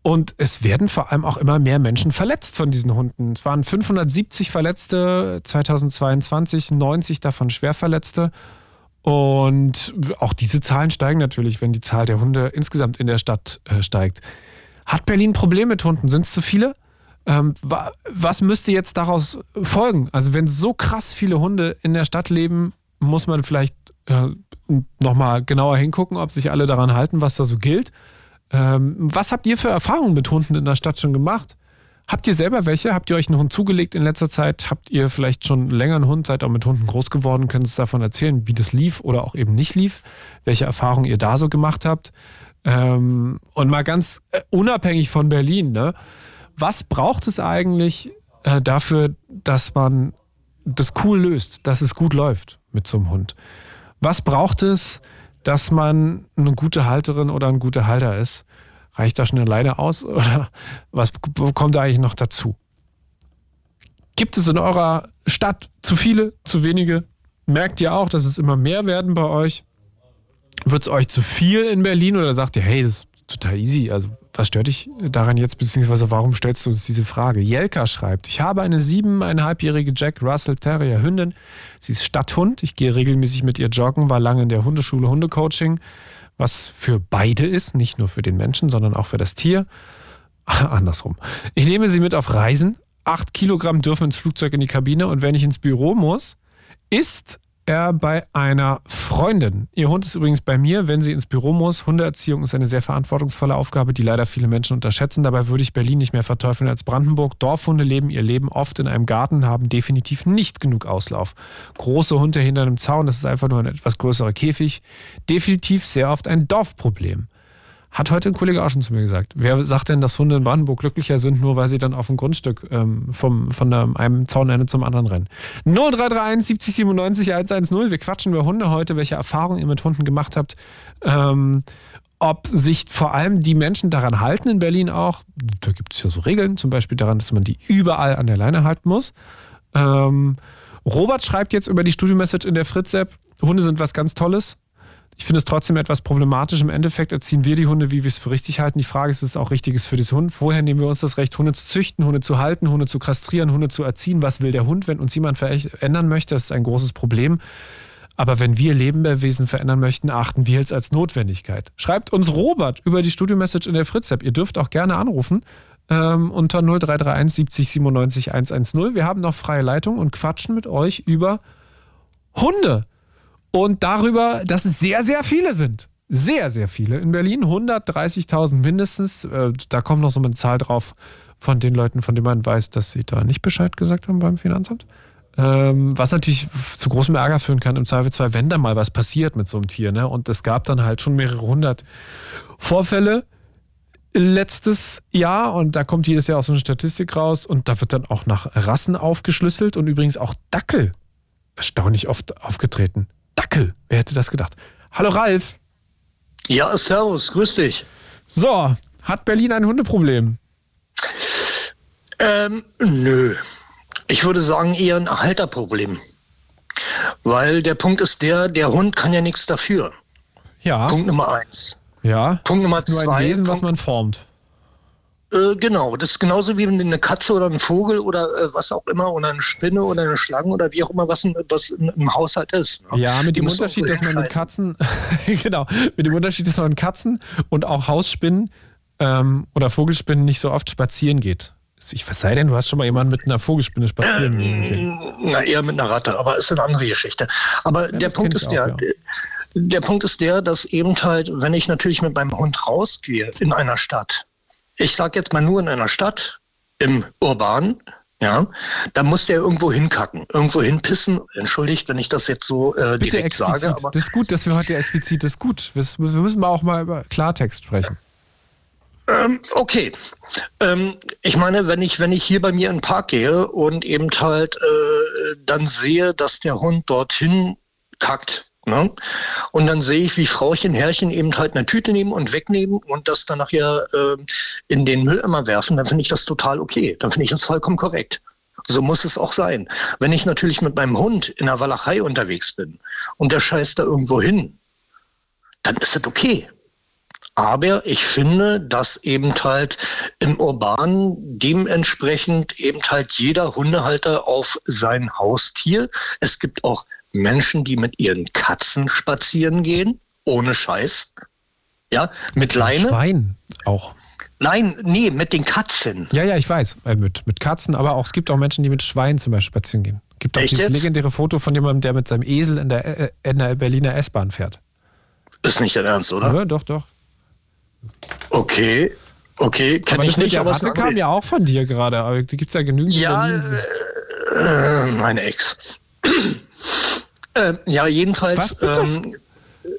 Und es werden vor allem auch immer mehr Menschen verletzt von diesen Hunden. Es waren 570 Verletzte 2022, 90 davon Schwerverletzte. Und auch diese Zahlen steigen natürlich, wenn die Zahl der Hunde insgesamt in der Stadt äh, steigt. Hat Berlin Probleme mit Hunden? Sind es zu viele? Ähm, wa was müsste jetzt daraus folgen? Also wenn so krass viele Hunde in der Stadt leben, muss man vielleicht äh, nochmal genauer hingucken, ob sich alle daran halten, was da so gilt. Ähm, was habt ihr für Erfahrungen mit Hunden in der Stadt schon gemacht? Habt ihr selber welche? Habt ihr euch einen Hund zugelegt in letzter Zeit? Habt ihr vielleicht schon länger einen Hund, seid auch mit Hunden groß geworden? Könnt ihr davon erzählen, wie das lief oder auch eben nicht lief? Welche Erfahrungen ihr da so gemacht habt? Ähm, und mal ganz äh, unabhängig von Berlin, ne? was braucht es eigentlich äh, dafür, dass man das cool löst, dass es gut läuft mit so einem Hund? Was braucht es, dass man eine gute Halterin oder ein guter Halter ist? Reicht da schon alleine aus oder was kommt da eigentlich noch dazu? Gibt es in eurer Stadt zu viele, zu wenige? Merkt ihr auch, dass es immer mehr werden bei euch? Wird es euch zu viel in Berlin oder sagt ihr, hey, das ist total easy? Also, was stört dich daran jetzt, beziehungsweise warum stellst du uns diese Frage? Jelka schreibt, ich habe eine siebeneinhalbjährige Jack Russell Terrier Hündin. Sie ist Stadthund. Ich gehe regelmäßig mit ihr joggen, war lange in der Hundeschule Hundecoaching, was für beide ist, nicht nur für den Menschen, sondern auch für das Tier. Andersrum. Ich nehme sie mit auf Reisen. Acht Kilogramm dürfen ins Flugzeug in die Kabine und wenn ich ins Büro muss, ist er bei einer Freundin. Ihr Hund ist übrigens bei mir, wenn sie ins Büro muss. Hundeerziehung ist eine sehr verantwortungsvolle Aufgabe, die leider viele Menschen unterschätzen. Dabei würde ich Berlin nicht mehr verteufeln als Brandenburg. Dorfhunde leben ihr Leben oft in einem Garten, haben definitiv nicht genug Auslauf. Große Hunde hinter einem Zaun, das ist einfach nur ein etwas größerer Käfig. Definitiv sehr oft ein Dorfproblem. Hat heute ein Kollege auch schon zu mir gesagt. Wer sagt denn, dass Hunde in Brandenburg glücklicher sind, nur weil sie dann auf dem Grundstück ähm, vom, von einem Zaunende zum anderen rennen? 0331 70 97 110. Wir quatschen über Hunde heute, welche Erfahrungen ihr mit Hunden gemacht habt. Ähm, ob sich vor allem die Menschen daran halten in Berlin auch. Da gibt es ja so Regeln, zum Beispiel daran, dass man die überall an der Leine halten muss. Ähm, Robert schreibt jetzt über die Studio-Message in der Fritz-App, Hunde sind was ganz Tolles. Ich finde es trotzdem etwas problematisch. Im Endeffekt erziehen wir die Hunde, wie wir es für richtig halten. Die Frage ist, ist es auch richtiges für das Hund? Woher nehmen wir uns das Recht, Hunde zu züchten, Hunde zu halten, Hunde zu kastrieren, Hunde zu erziehen? Was will der Hund, wenn uns jemand verändern möchte? Das ist ein großes Problem. Aber wenn wir Lebewesen verändern möchten, achten wir es als Notwendigkeit. Schreibt uns Robert über die Studio-Message in der Fritz-App. Ihr dürft auch gerne anrufen ähm, unter 0331 70 97 110. Wir haben noch freie Leitung und quatschen mit euch über Hunde und darüber, dass es sehr, sehr viele sind. Sehr, sehr viele. In Berlin 130.000 mindestens. Äh, da kommt noch so eine Zahl drauf von den Leuten, von denen man weiß, dass sie da nicht Bescheid gesagt haben beim Finanzamt. Ähm, was natürlich zu großem Ärger führen kann, im Zweifelsfall, wenn da mal was passiert mit so einem Tier. Ne? Und es gab dann halt schon mehrere hundert Vorfälle letztes Jahr und da kommt jedes Jahr auch so eine Statistik raus und da wird dann auch nach Rassen aufgeschlüsselt und übrigens auch Dackel erstaunlich oft aufgetreten. Dackel. Wer hätte das gedacht? Hallo Ralf. Ja, servus, grüß dich. So, hat Berlin ein Hundeproblem? Ähm, nö. Ich würde sagen eher ein Halterproblem. Weil der Punkt ist der, der Hund kann ja nichts dafür. Ja. Punkt Nummer eins. Ja. Punkt Nummer zwei. Nur ein Wesen, Punkt, was man formt. Äh, genau, das ist genauso wie eine Katze oder ein Vogel oder äh, was auch immer oder eine Spinne oder eine Schlange oder wie auch immer, was, was im Haushalt ist. Ne? Ja, mit dem Unterschied, dass man mit Katzen, genau, mit dem Unterschied, dass man mit Katzen und auch Hausspinnen ähm, oder Vogelspinnen nicht so oft spazieren geht. Ich sei denn, du hast schon mal jemanden mit einer Vogelspinne spazieren gehen gesehen. Na, eher mit einer Ratte, aber ist eine andere Geschichte. Aber ja, der Punkt ist auch, der, ja. der Punkt ist der, dass eben halt, wenn ich natürlich mit meinem Hund rausgehe in einer Stadt, ich sage jetzt mal nur in einer Stadt, im Urban, ja, da muss der irgendwo hinkacken, irgendwo hinpissen. Entschuldigt, wenn ich das jetzt so äh, Bitte direkt explizit. sage. Aber das ist gut, dass wir heute explizit, das ist gut. Wir, wir müssen auch mal über Klartext sprechen. Ähm, okay. Ähm, ich meine, wenn ich, wenn ich hier bei mir in den Park gehe und eben halt äh, dann sehe, dass der Hund dorthin kackt, Ne? Und dann sehe ich, wie Frauchen, Herrchen eben halt eine Tüte nehmen und wegnehmen und das dann nachher äh, in den Mülleimer werfen, dann finde ich das total okay. Dann finde ich das vollkommen korrekt. So muss es auch sein. Wenn ich natürlich mit meinem Hund in der Walachei unterwegs bin und der scheißt da irgendwo hin, dann ist das okay. Aber ich finde, dass eben halt im Urban dementsprechend eben halt jeder Hundehalter auf sein Haustier. Es gibt auch Menschen, die mit ihren Katzen spazieren gehen, ohne Scheiß. Ja, mit Leine. Schwein auch. Nein, nee, mit den Katzen. Ja, ja, ich weiß. Äh, mit, mit Katzen, aber auch es gibt auch Menschen, die mit Schweinen zum Beispiel spazieren gehen. Es gibt auch Echt dieses jetzt? legendäre Foto von jemandem, der mit seinem Esel in der, äh, in der Berliner S-Bahn fährt. Ist nicht dein Ernst, oder? Ja, doch, doch. Okay, okay, kann ich nicht. Aber das kam ja auch von dir gerade. Aber die gibt es ja genügend. Ja, äh, äh, meine Ex. Äh, ja, jedenfalls. Was bitte? Ähm,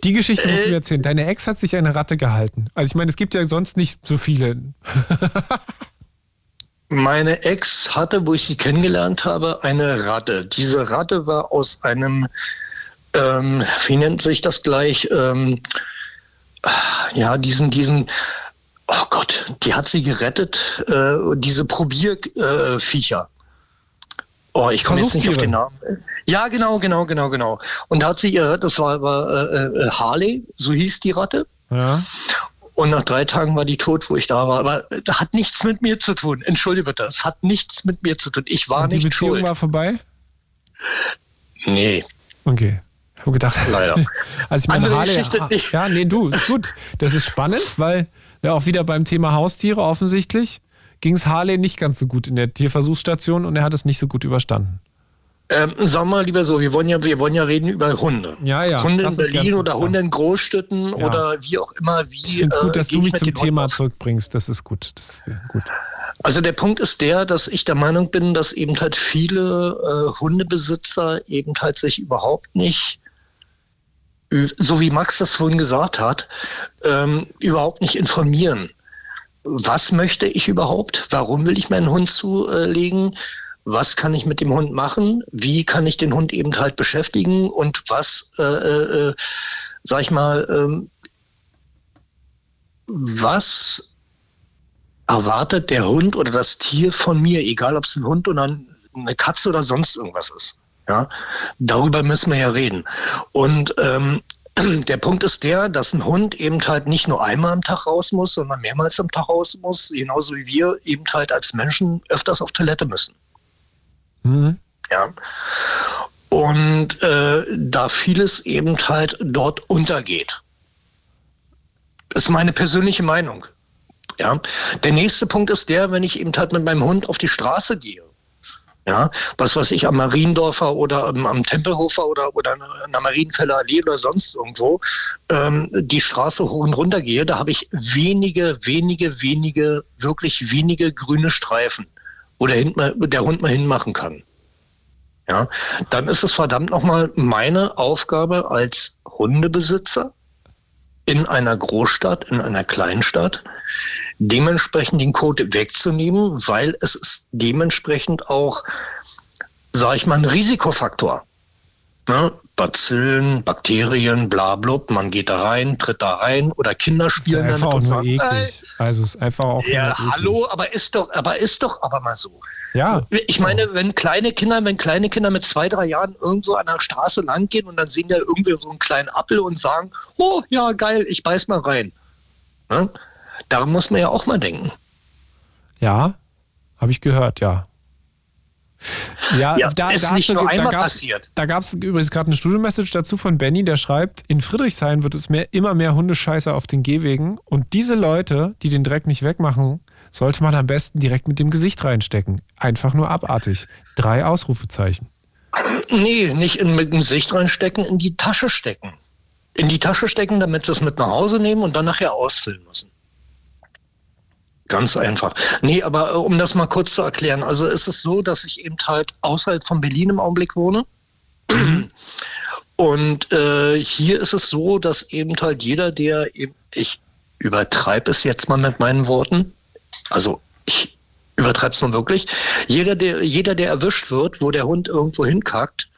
die Geschichte musst du mir äh, erzählen. Deine Ex hat sich eine Ratte gehalten. Also ich meine, es gibt ja sonst nicht so viele. Meine Ex hatte, wo ich sie kennengelernt habe, eine Ratte. Diese Ratte war aus einem, ähm, wie nennt sich das gleich? Ähm, ja, diesen, diesen, oh Gott, die hat sie gerettet, äh, diese Probierviecher. Äh, Oh, ich komme jetzt nicht auf den Namen. Ja, genau, genau, genau, genau. Und da hat sie ihre, das war, war äh, äh, Harley, so hieß die Ratte. Ja. Und nach drei Tagen war die tot, wo ich da war. Aber das hat nichts mit mir zu tun. Entschuldige bitte, es hat nichts mit mir zu tun. Ich war Und die nicht Beziehung schuld. war vorbei? Nee, Okay. Ich habe gedacht, leider. also ich meine, Andere Harley, Geschichte ha- nicht. ja, nee, du, ist gut. Das ist spannend, weil ja auch wieder beim Thema Haustiere offensichtlich ging es Harley nicht ganz so gut in der Tierversuchsstation und er hat es nicht so gut überstanden. Ähm, wir mal lieber so, wir wollen ja, wir wollen ja reden über Hunde. Ja, ja. Hunde in Berlin oder Hunde in Großstädten Ja. oder wie auch immer. Wie, Ich finde es gut, äh, dass du ich mich zum Thema zurückbringst. Das ist gut. Das ist gut. Also der Punkt ist der, dass ich der Meinung bin, dass eben halt viele äh, Hundebesitzer eben halt sich überhaupt nicht, so wie Max das vorhin gesagt hat, ähm, überhaupt nicht informieren. Was möchte ich überhaupt? Warum will ich meinen Hund zulegen? Was kann ich mit dem Hund machen? Wie kann ich den Hund eben halt beschäftigen? Und was, äh, äh, sag ich mal, ähm, was erwartet der Hund oder das Tier von mir, egal ob es ein Hund oder ein- eine Katze oder sonst irgendwas ist. Ja, darüber müssen wir ja reden. Und ähm, der Punkt ist der, dass ein Hund eben halt nicht nur einmal am Tag raus muss, sondern mehrmals am Tag raus muss, genauso wie wir eben halt als Menschen öfters auf Toilette müssen. Mhm. Ja. Und äh, da vieles eben halt dort untergeht. Das ist meine persönliche Meinung. Ja. Der nächste Punkt ist der, wenn ich eben halt mit meinem Hund auf die Straße gehe. Ja, was weiß ich, am Mariendorfer oder am, am Tempelhofer oder, oder an der Marienfeller Allee oder sonst irgendwo ähm, die Straße hoch und runter gehe, da habe ich wenige, wenige, wenige, wirklich wenige grüne Streifen, wo der, Hund mal, der Hund mal hinmachen kann. Ja, dann ist es verdammt nochmal meine Aufgabe als Hundebesitzer in einer Großstadt, in einer Kleinstadt, dementsprechend den Code wegzunehmen, weil es ist dementsprechend auch, sage ich mal, ein Risikofaktor. Ne? Bazillen, Bakterien, bla man geht da rein, tritt da rein oder Kinder Ist ja spielen einfach auch und nur sagen, eklig. Also es ist einfach auch "Ey, ja, hallo, aber ist doch, aber ist doch aber mal so. Ja, Ich meine, wenn kleine Kinder, wenn kleine Kinder mit zwei, drei Jahren irgendwo an der Straße lang gehen und dann sehen ja irgendwie so einen kleinen Apfel und sagen, oh ja, geil, ich beiß mal rein. Ne? Daran muss man ja auch mal denken. ja, habe ich gehört, ja. Ja, Ja, da, ist da nicht nur einmal da gab's, passiert. Da gab es übrigens gerade eine Studio-Message dazu von Benny, der schreibt, in Friedrichshain wird es mehr, immer mehr Hundescheiße auf den Gehwegen und diese Leute, die den Dreck nicht wegmachen, sollte man am besten direkt mit dem Gesicht reinstecken. Einfach nur abartig. Drei Ausrufezeichen. Nee, nicht in, mit dem Sicht reinstecken, in die Tasche stecken. In die Tasche stecken, damit sie es mit nach Hause nehmen und dann nachher ausfüllen müssen. Ganz einfach. Nee, aber äh, um das mal kurz zu erklären, also ist es so, dass ich eben halt außerhalb von Berlin im Augenblick wohne. Und äh, hier ist es so, dass eben halt jeder, der eben, ich übertreibe es jetzt mal mit meinen Worten, also ich übertreibe es nun wirklich, jeder der, jeder, der erwischt wird, wo der Hund irgendwo hinkackt,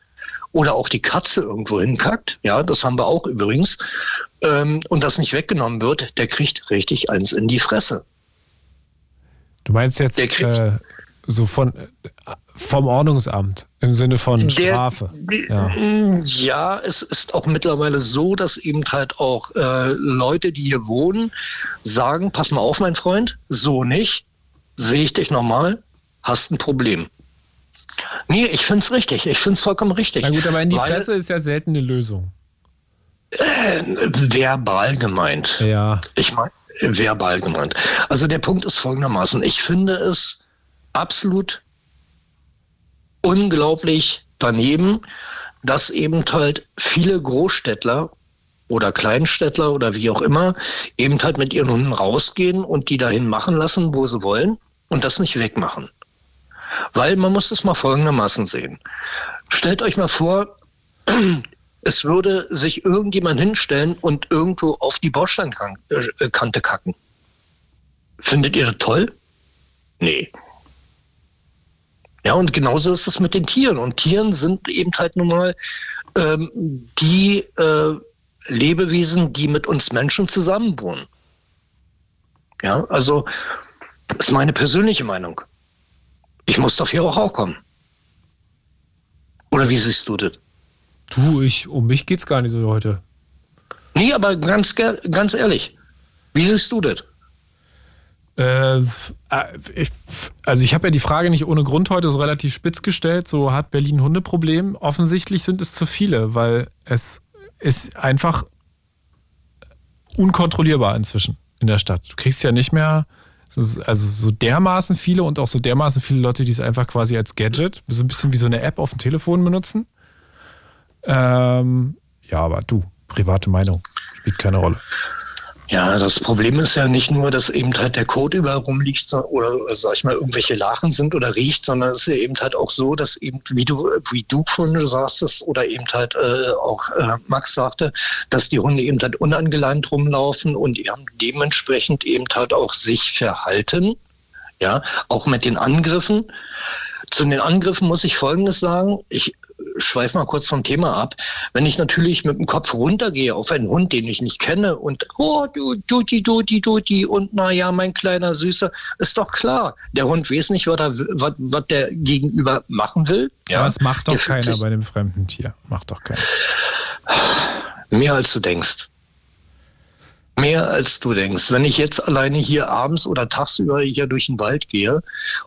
oder auch die Katze irgendwo hinkackt, ja, das haben wir auch übrigens, ähm, und das nicht weggenommen wird, der kriegt richtig eins in die Fresse. Du meinst jetzt äh, so von äh, vom Ordnungsamt im Sinne von Strafe. Der, Ja. ja. es ist auch mittlerweile so, dass eben halt auch äh, Leute, die hier wohnen, sagen, pass mal auf, mein Freund, so nicht, sehe ich dich nochmal, hast ein Problem. Nee, ich finde es richtig, ich finde es vollkommen richtig. Na gut, aber in die Weil- Fresse ist ja selten eine Lösung. verbal gemeint. Ja. Ich meine, verbal gemeint. Also der Punkt ist folgendermaßen. Ich finde es absolut unglaublich daneben, dass eben halt viele Großstädtler oder Kleinstädtler oder wie auch immer eben halt mit ihren Hunden rausgehen und die dahin machen lassen, wo sie wollen und das nicht wegmachen. Weil man muss es mal folgendermaßen sehen. Stellt euch mal vor, es würde sich irgendjemand hinstellen und irgendwo auf die Bordsteinkante kacken. Findet ihr das toll? Nee. Ja, und genauso ist es mit den Tieren. Und Tieren sind eben halt nun mal ähm, die äh, Lebewesen, die mit uns Menschen zusammenwohnen. Ja, also das ist meine persönliche Meinung. Ich muss dafür auch kommen. Oder wie siehst du das? Du, ich, um mich geht's gar nicht so heute. Nee, aber ganz, ganz ehrlich, wie siehst du das? Äh, äh, ich, also ich habe ja die Frage nicht ohne Grund heute so relativ spitz gestellt. So hat Berlin Hundeproblem. Offensichtlich sind es zu viele, weil es ist einfach unkontrollierbar inzwischen in der Stadt. Du kriegst ja nicht mehr also so dermaßen viele und auch so dermaßen viele Leute, die es einfach quasi als Gadget, so ein bisschen wie so eine App auf dem Telefon benutzen. Ähm, ja, aber du, private Meinung spielt keine Rolle. Ja, das Problem ist ja nicht nur, dass eben halt der Code überall rumliegt oder, sag ich mal, irgendwelche Lachen sind oder riecht, sondern es ist ja eben halt auch so, dass eben, wie du, wie du vorhin sagst oder eben halt äh, auch äh, Max sagte, dass die Hunde eben halt unangeleint rumlaufen und eben dementsprechend eben halt auch sich verhalten. Ja, auch mit den Angriffen. Zu den Angriffen muss ich Folgendes sagen. Ich schweife mal kurz vom Thema ab. Wenn ich natürlich mit dem Kopf runtergehe auf einen Hund, den ich nicht kenne und oh, du, duti, duti, duti und na ja, mein kleiner Süßer, ist doch klar. Der Hund weiß nicht, was, er, was, was der Gegenüber machen will. Ja, aber es macht doch Der keiner bei dem fremden Tier. Macht doch keiner. Mehr als du denkst. Mehr als du denkst. Wenn ich jetzt alleine hier abends oder tagsüber hier durch den Wald gehe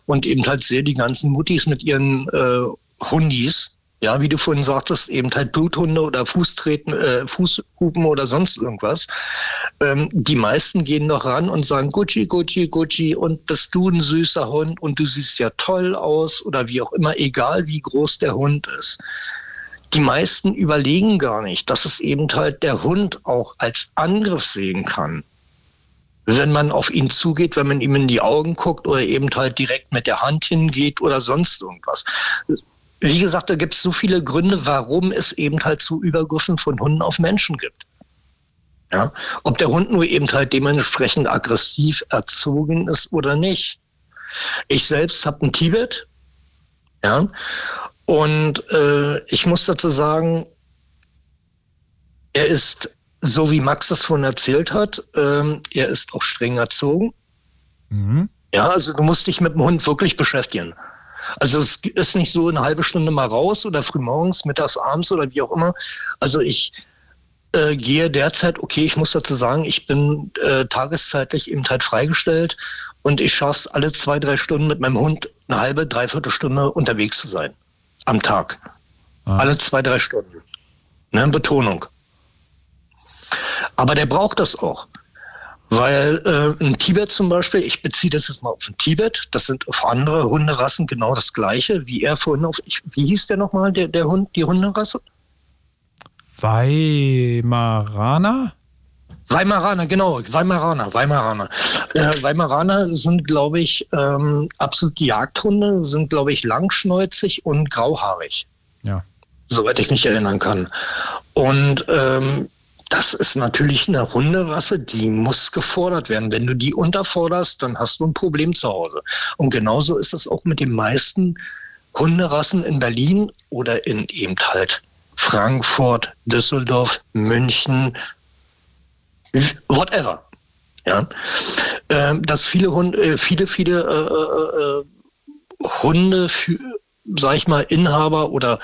und eben halt sehe die ganzen Muttis mit ihren äh, Hundis, ja, wie du vorhin sagtest, eben halt Bluthunde oder Fußtreten, äh, Fußhupen oder sonst irgendwas. Ähm, die meisten gehen noch ran und sagen Gucci, Gucci, Gucci und bist du ein süßer Hund und du siehst ja toll aus oder wie auch immer, egal wie groß der Hund ist die meisten überlegen gar nicht, dass es eben halt der Hund auch als Angriff sehen kann. Wenn man auf ihn zugeht, wenn man ihm in die Augen guckt oder eben halt direkt mit der Hand hingeht oder sonst irgendwas. Wie gesagt, da gibt es so viele Gründe, warum es eben halt zu Übergriffen von Hunden auf Menschen gibt. Ja? Ob der Hund nur eben halt dementsprechend aggressiv erzogen ist oder nicht. Ich selbst habe einen Tibet, ja, und äh, ich muss dazu sagen, er ist, so wie Max das vorhin erzählt hat, ähm, er ist auch streng erzogen. Mhm. Ja, also du musst dich mit dem Hund wirklich beschäftigen. Also es ist nicht so eine halbe Stunde mal raus oder frühmorgens, mittags, abends oder wie auch immer. Also ich äh, gehe derzeit, okay, ich muss dazu sagen, ich bin äh, tageszeitlich eben halt freigestellt und ich schaffe es alle zwei, drei Stunden mit meinem Hund eine halbe, dreiviertel Stunde unterwegs zu sein. Am Tag. Ah. Alle zwei, drei Stunden. Ne, Betonung. Aber der braucht das auch. Weil äh, ein Tibet zum Beispiel, ich beziehe das jetzt mal auf ein Tibet, das sind auf andere Hunderassen genau das gleiche, wie er vorhin auf, ich, wie hieß der nochmal, der, der Hund, die Hunderasse? Weimaraner? Weimaraner, genau, Weimaraner, Weimaraner. Äh, Weimaraner sind, glaube ich, ähm, absolut die Jagdhunde, sind, glaube ich, langschnäuzig und grauhaarig. Ja. soweit ich mich erinnern kann. Und ähm, das ist natürlich eine Hunderasse, die muss gefordert werden. Wenn du die unterforderst, dann hast du ein Problem zu Hause. Und genauso ist es auch mit den meisten Hunderassen in Berlin oder in eben halt Frankfurt, Düsseldorf, München, whatever. Ja, ähm, dass viele Hunde, äh, viele, viele äh, äh, Hunde für, sag ich mal, Inhaber oder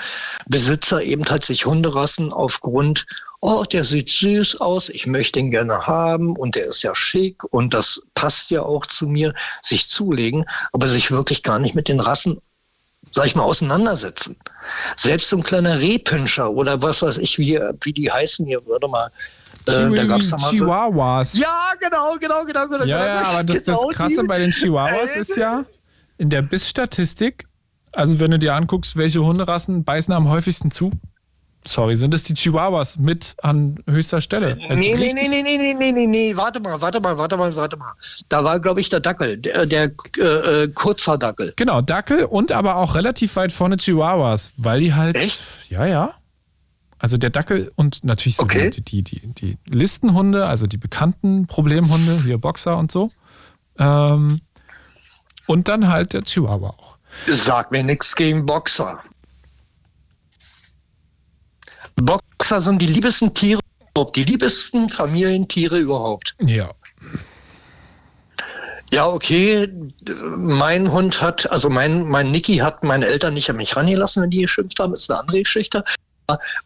Besitzer eben halt sich Hunderassen aufgrund, oh, der sieht süß aus, ich möchte ihn gerne haben und der ist ja schick und das passt ja auch zu mir, sich zulegen, aber sich wirklich gar nicht mit den Rassen, sag ich mal, auseinandersetzen. Selbst so ein kleiner Rehpinscher oder was weiß ich, wie, wie die heißen hier, warte mal. Äh, da gab's da mal so, Chihuahuas. ja, genau, genau, genau, genau. Ja, ja, aber das, das Genau Krasse die- bei den Chihuahuas ist ja, in der Bissstatistik, also wenn du dir anguckst, welche Hunderassen beißen am häufigsten zu, sorry, sind es die Chihuahuas mit an höchster Stelle. Also Nee, nee, richtig- nee, nee, nee, nee, nee, nee, warte mal, warte mal, warte mal, warte mal. Da war, glaube ich, der Dackel, der, der äh, äh, Kurzhaardackel. Genau, Dackel und aber auch relativ weit vorne Chihuahuas, weil die halt. Echt? Ja, ja. Also der Dackel und natürlich so Okay. die, die, die, die Listenhunde, also die bekannten Problemhunde, hier Boxer und so. Ähm, und dann halt der Chihuahua auch. Sag mir nichts gegen Boxer. Boxer sind die liebsten Tiere, die liebsten Familientiere überhaupt. Ja. Ja, okay. Mein Hund hat, also mein, mein Niki hat meine Eltern nicht an mich rangelassen, wenn die geschimpft haben. Ist eine andere Geschichte.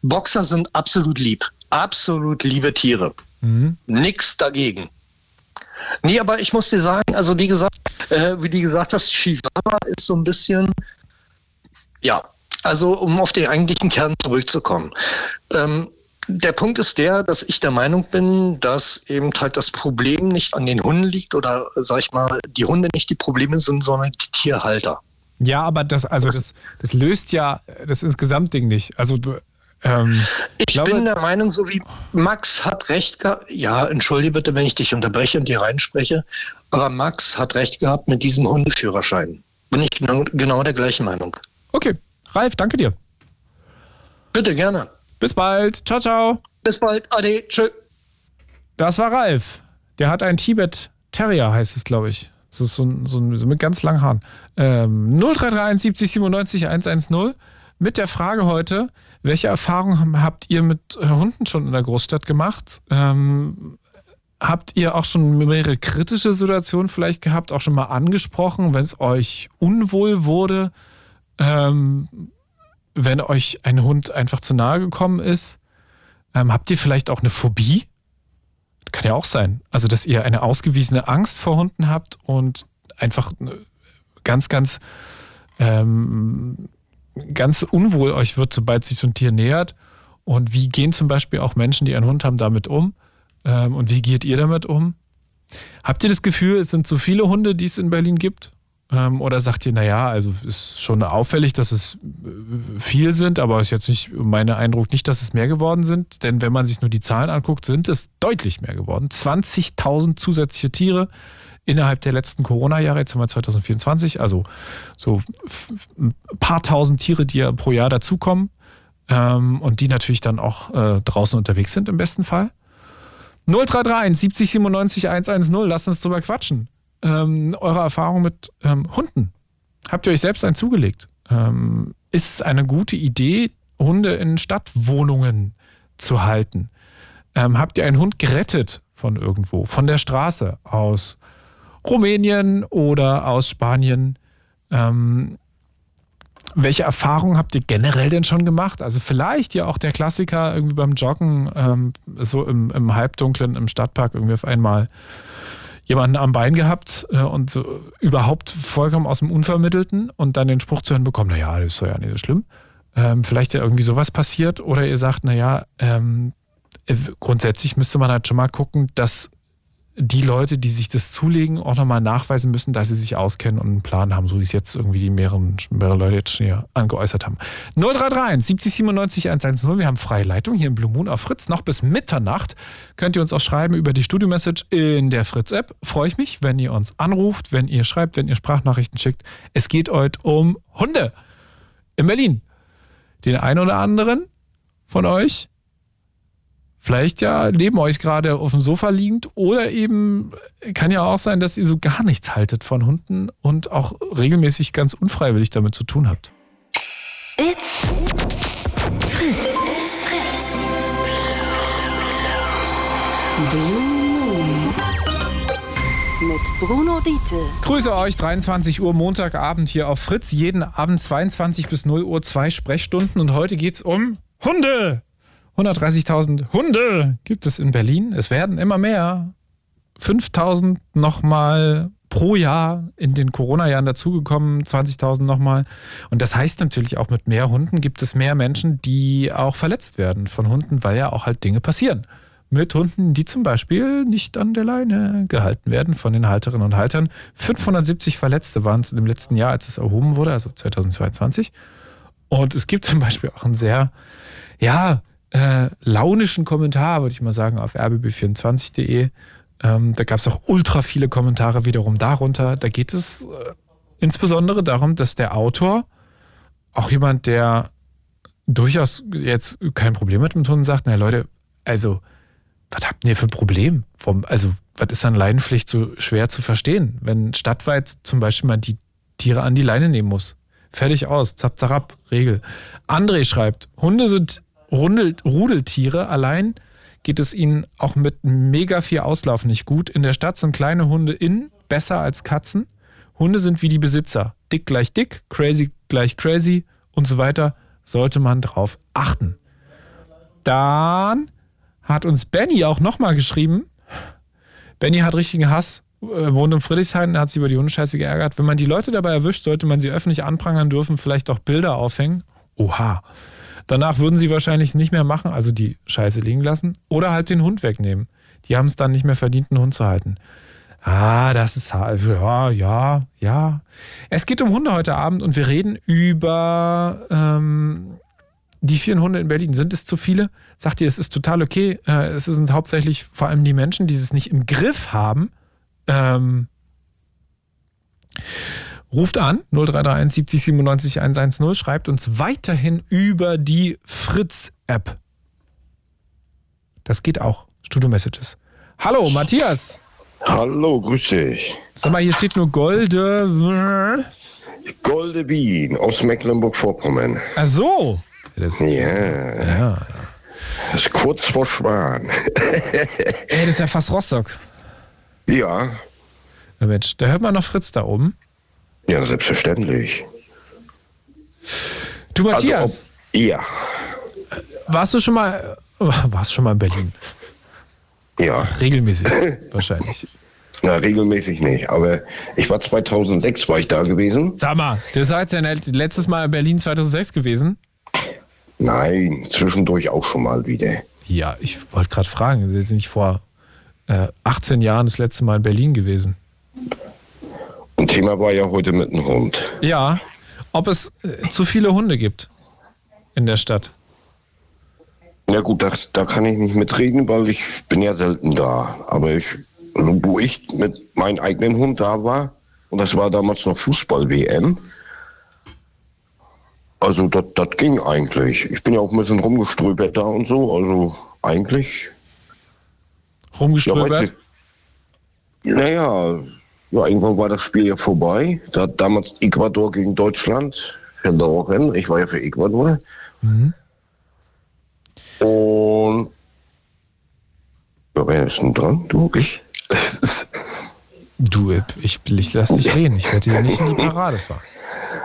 Boxer sind absolut lieb. Absolut liebe Tiere. Mhm. Nix dagegen. Nee, aber ich muss dir sagen, also wie gesagt, äh, wie du gesagt hast, Chihuahua ist so ein bisschen, ja, also um auf den eigentlichen Kern zurückzukommen. Ähm, der Punkt ist der, dass ich der Meinung bin, dass eben halt das Problem nicht an den Hunden liegt oder sag ich mal, die Hunde nicht die Probleme sind, sondern die Tierhalter. Ja, aber das, also das, das löst ja das Insgesamtding nicht. Also du, ähm, ich glaube, bin der Meinung, so wie Max hat recht gehabt. Ja, entschuldige bitte, wenn ich dich unterbreche und dir reinspreche. Aber Max hat recht gehabt mit diesem Hundeführerschein. Bin ich genau, genau der gleichen Meinung. Okay, Ralf, danke dir. Bitte gerne. Bis bald. Ciao, ciao. Bis bald. Ade. Tschö. Das war Ralf. Der hat ein Tibet Terrier, heißt es, glaube ich. Das ist so, so, so mit ganz langen Haaren. Ähm, 0331 70 97 110 mit der Frage heute, welche Erfahrungen habt ihr mit Hunden schon in der Großstadt gemacht? Ähm, habt ihr auch schon mehrere kritische Situationen vielleicht gehabt, auch schon mal angesprochen, wenn es euch unwohl wurde? Ähm, wenn euch ein Hund einfach zu nahe gekommen ist, ähm, habt ihr vielleicht auch eine Phobie? Kann ja auch sein. Also, dass ihr eine ausgewiesene Angst vor Hunden habt und einfach ganz, ganz, ähm, ganz unwohl euch wird, sobald sich so ein Tier nähert. Und wie gehen zum Beispiel auch Menschen, die einen Hund haben, damit um? Ähm, und wie geht ihr damit um? Habt ihr das Gefühl, es sind so viele Hunde, die es in Berlin gibt? Ähm, oder sagt ihr, naja, also ist schon auffällig, dass es äh, viel sind, aber ist jetzt nicht mein Eindruck nicht, dass es mehr geworden sind. Denn wenn man sich nur die Zahlen anguckt, sind es deutlich mehr geworden. 20.000 zusätzliche Tiere innerhalb der letzten Corona-Jahre. Jetzt haben wir 2024, also so ein paar tausend Tiere, die ja pro Jahr dazukommen ähm, und die natürlich dann auch äh, draußen unterwegs sind im besten Fall. 0331 70 97 110, lasst uns drüber quatschen ähm, eure Erfahrung mit ähm, Hunden? Habt ihr euch selbst einen zugelegt? Ähm, ist es eine gute Idee, Hunde in Stadtwohnungen zu halten? Ähm, habt ihr einen Hund gerettet von irgendwo, von der Straße aus Rumänien oder aus Spanien? Ähm, welche Erfahrungen habt ihr generell denn schon gemacht? Also vielleicht ja auch der Klassiker irgendwie beim Joggen, ähm, so im, im Halbdunklen im Stadtpark irgendwie auf einmal jemanden am Bein gehabt äh, und so überhaupt vollkommen aus dem Unvermittelten und dann den Spruch zu hören bekommen, naja, das ist ja nicht so schlimm. Ähm, vielleicht ja irgendwie sowas passiert oder ihr sagt, naja, ähm, äh, grundsätzlich müsste man halt schon mal gucken, dass die Leute, die sich das zulegen, auch nochmal nachweisen müssen, dass sie sich auskennen und einen Plan haben, so wie es jetzt irgendwie die mehreren, mehrere Leute jetzt schon hier angeäußert haben. 0331 70 97 110. Wir haben freie Leitung hier im Blue Moon auf Fritz. Noch bis Mitternacht könnt ihr uns auch schreiben über die Studio-Message in der Fritz-App. Freue ich mich, wenn ihr uns anruft, wenn ihr schreibt, wenn ihr Sprachnachrichten schickt. Es geht heute um Hunde in Berlin. Den einen oder anderen von euch vielleicht ja neben euch gerade auf dem Sofa liegend oder eben kann ja auch sein, dass ihr so gar nichts haltet von Hunden und auch regelmäßig ganz unfreiwillig damit zu tun habt. It's Fritz. Mit Bruno Diete. Grüße euch, 23 Uhr Montagabend hier auf Fritz. Jeden Abend 22 bis 0 Uhr zwei Sprechstunden und heute geht es um Hunde. 130.000 Hunde gibt es in Berlin. Es werden immer mehr. 5.000 nochmal pro Jahr in den Corona-Jahren dazugekommen, 20.000 nochmal. Und das heißt natürlich auch, mit mehr Hunden gibt es mehr Menschen, die auch verletzt werden von Hunden, weil ja auch halt Dinge passieren. Mit Hunden, die zum Beispiel nicht an der Leine gehalten werden von den Halterinnen und Haltern. 570 Verletzte waren es im letzten Jahr, als es erhoben wurde, also 2022. Und es gibt zum Beispiel auch ein sehr, ja, äh, launischen Kommentar, würde ich mal sagen, auf rbb24.de. Ähm, da gab es auch ultra viele Kommentare wiederum darunter. Da geht es äh, insbesondere darum, dass der Autor, auch jemand, der durchaus jetzt kein Problem hat mit Hunden, sagt, na Leute, also, was habt ihr für ein Problem? Vom, also, was ist an Leinenpflicht so schwer zu verstehen, wenn stadtweit zum Beispiel man die Tiere an die Leine nehmen muss? Fertig aus, zap, zap, Regel. André schreibt, Hunde sind Rundel, Rudeltiere allein geht es ihnen auch mit mega viel Auslauf nicht gut. In der Stadt sind kleine Hunde in besser als Katzen. Hunde sind wie die Besitzer. Dick gleich dick, crazy gleich crazy und so weiter. Sollte man drauf achten. Dann hat uns Benny auch nochmal geschrieben. Benny hat richtigen Hass, äh, wohnt in Friedrichshain, hat sich über die Hundescheiße geärgert. Wenn man die Leute dabei erwischt, sollte man sie öffentlich anprangern dürfen, vielleicht auch Bilder aufhängen. Oha. Danach würden sie wahrscheinlich nicht mehr machen, also die Scheiße liegen lassen oder halt den Hund wegnehmen. Die haben es dann nicht mehr verdient, einen Hund zu halten. Ah, das ist halt, ja, ja, ja. Es geht um Hunde heute Abend und wir reden über ähm, die vielen Hunde in Berlin. Sind es zu viele? Sagt ihr, es ist total okay. Äh, es sind hauptsächlich vor allem die Menschen, die es nicht im Griff haben. Ähm, Ruft an 0331 70 97 110, schreibt uns weiterhin über die Fritz-App. Das geht auch. Studio Messages. Hallo, Matthias. Hallo, grüß dich. Sag mal, hier steht nur Golde. Golde Bien aus Mecklenburg-Vorpommern. Ach so. Das ist, Ja, ja. das ist kurz vor Schwan. Ey, das ist ja fast Rostock. ja, Na Mensch, da hört man noch Fritz da oben. Ja, selbstverständlich. Du, Matthias, Also, ob, ja, warst du schon mal, warst schon mal in Berlin? ja, Regelmäßig, wahrscheinlich. na, regelmäßig nicht. Aber ich war 2006 war ich da gewesen. Sag mal, du seid ja letztes Mal in Berlin 2006 gewesen? Nein, zwischendurch auch schon mal wieder. Ja, ich wollte gerade fragen, Sie sind nicht vor äh, 18 Jahren das letzte Mal in Berlin gewesen? Und Thema war ja heute mit dem Hund. Ja, ob es äh, zu viele Hunde gibt in der Stadt. Ja gut, das, da kann ich nicht mitreden, weil ich bin ja selten da. Aber ich, also wo ich mit meinem eigenen Hund da war, und das war damals noch Fußball-WM, also das ging eigentlich. Ich bin ja auch ein bisschen rumgeströbert da und so, also eigentlich. Ja, Rumgeströbert? ich. Naja, ja, irgendwann war das Spiel ja vorbei. Da hat damals Ecuador gegen Deutschland verloren. Ich war ja für Ecuador. Und ja, wer ist denn dran? Du, ich? Du, ich, ich lass dich reden. Ich werde hier nicht in die Parade fahren.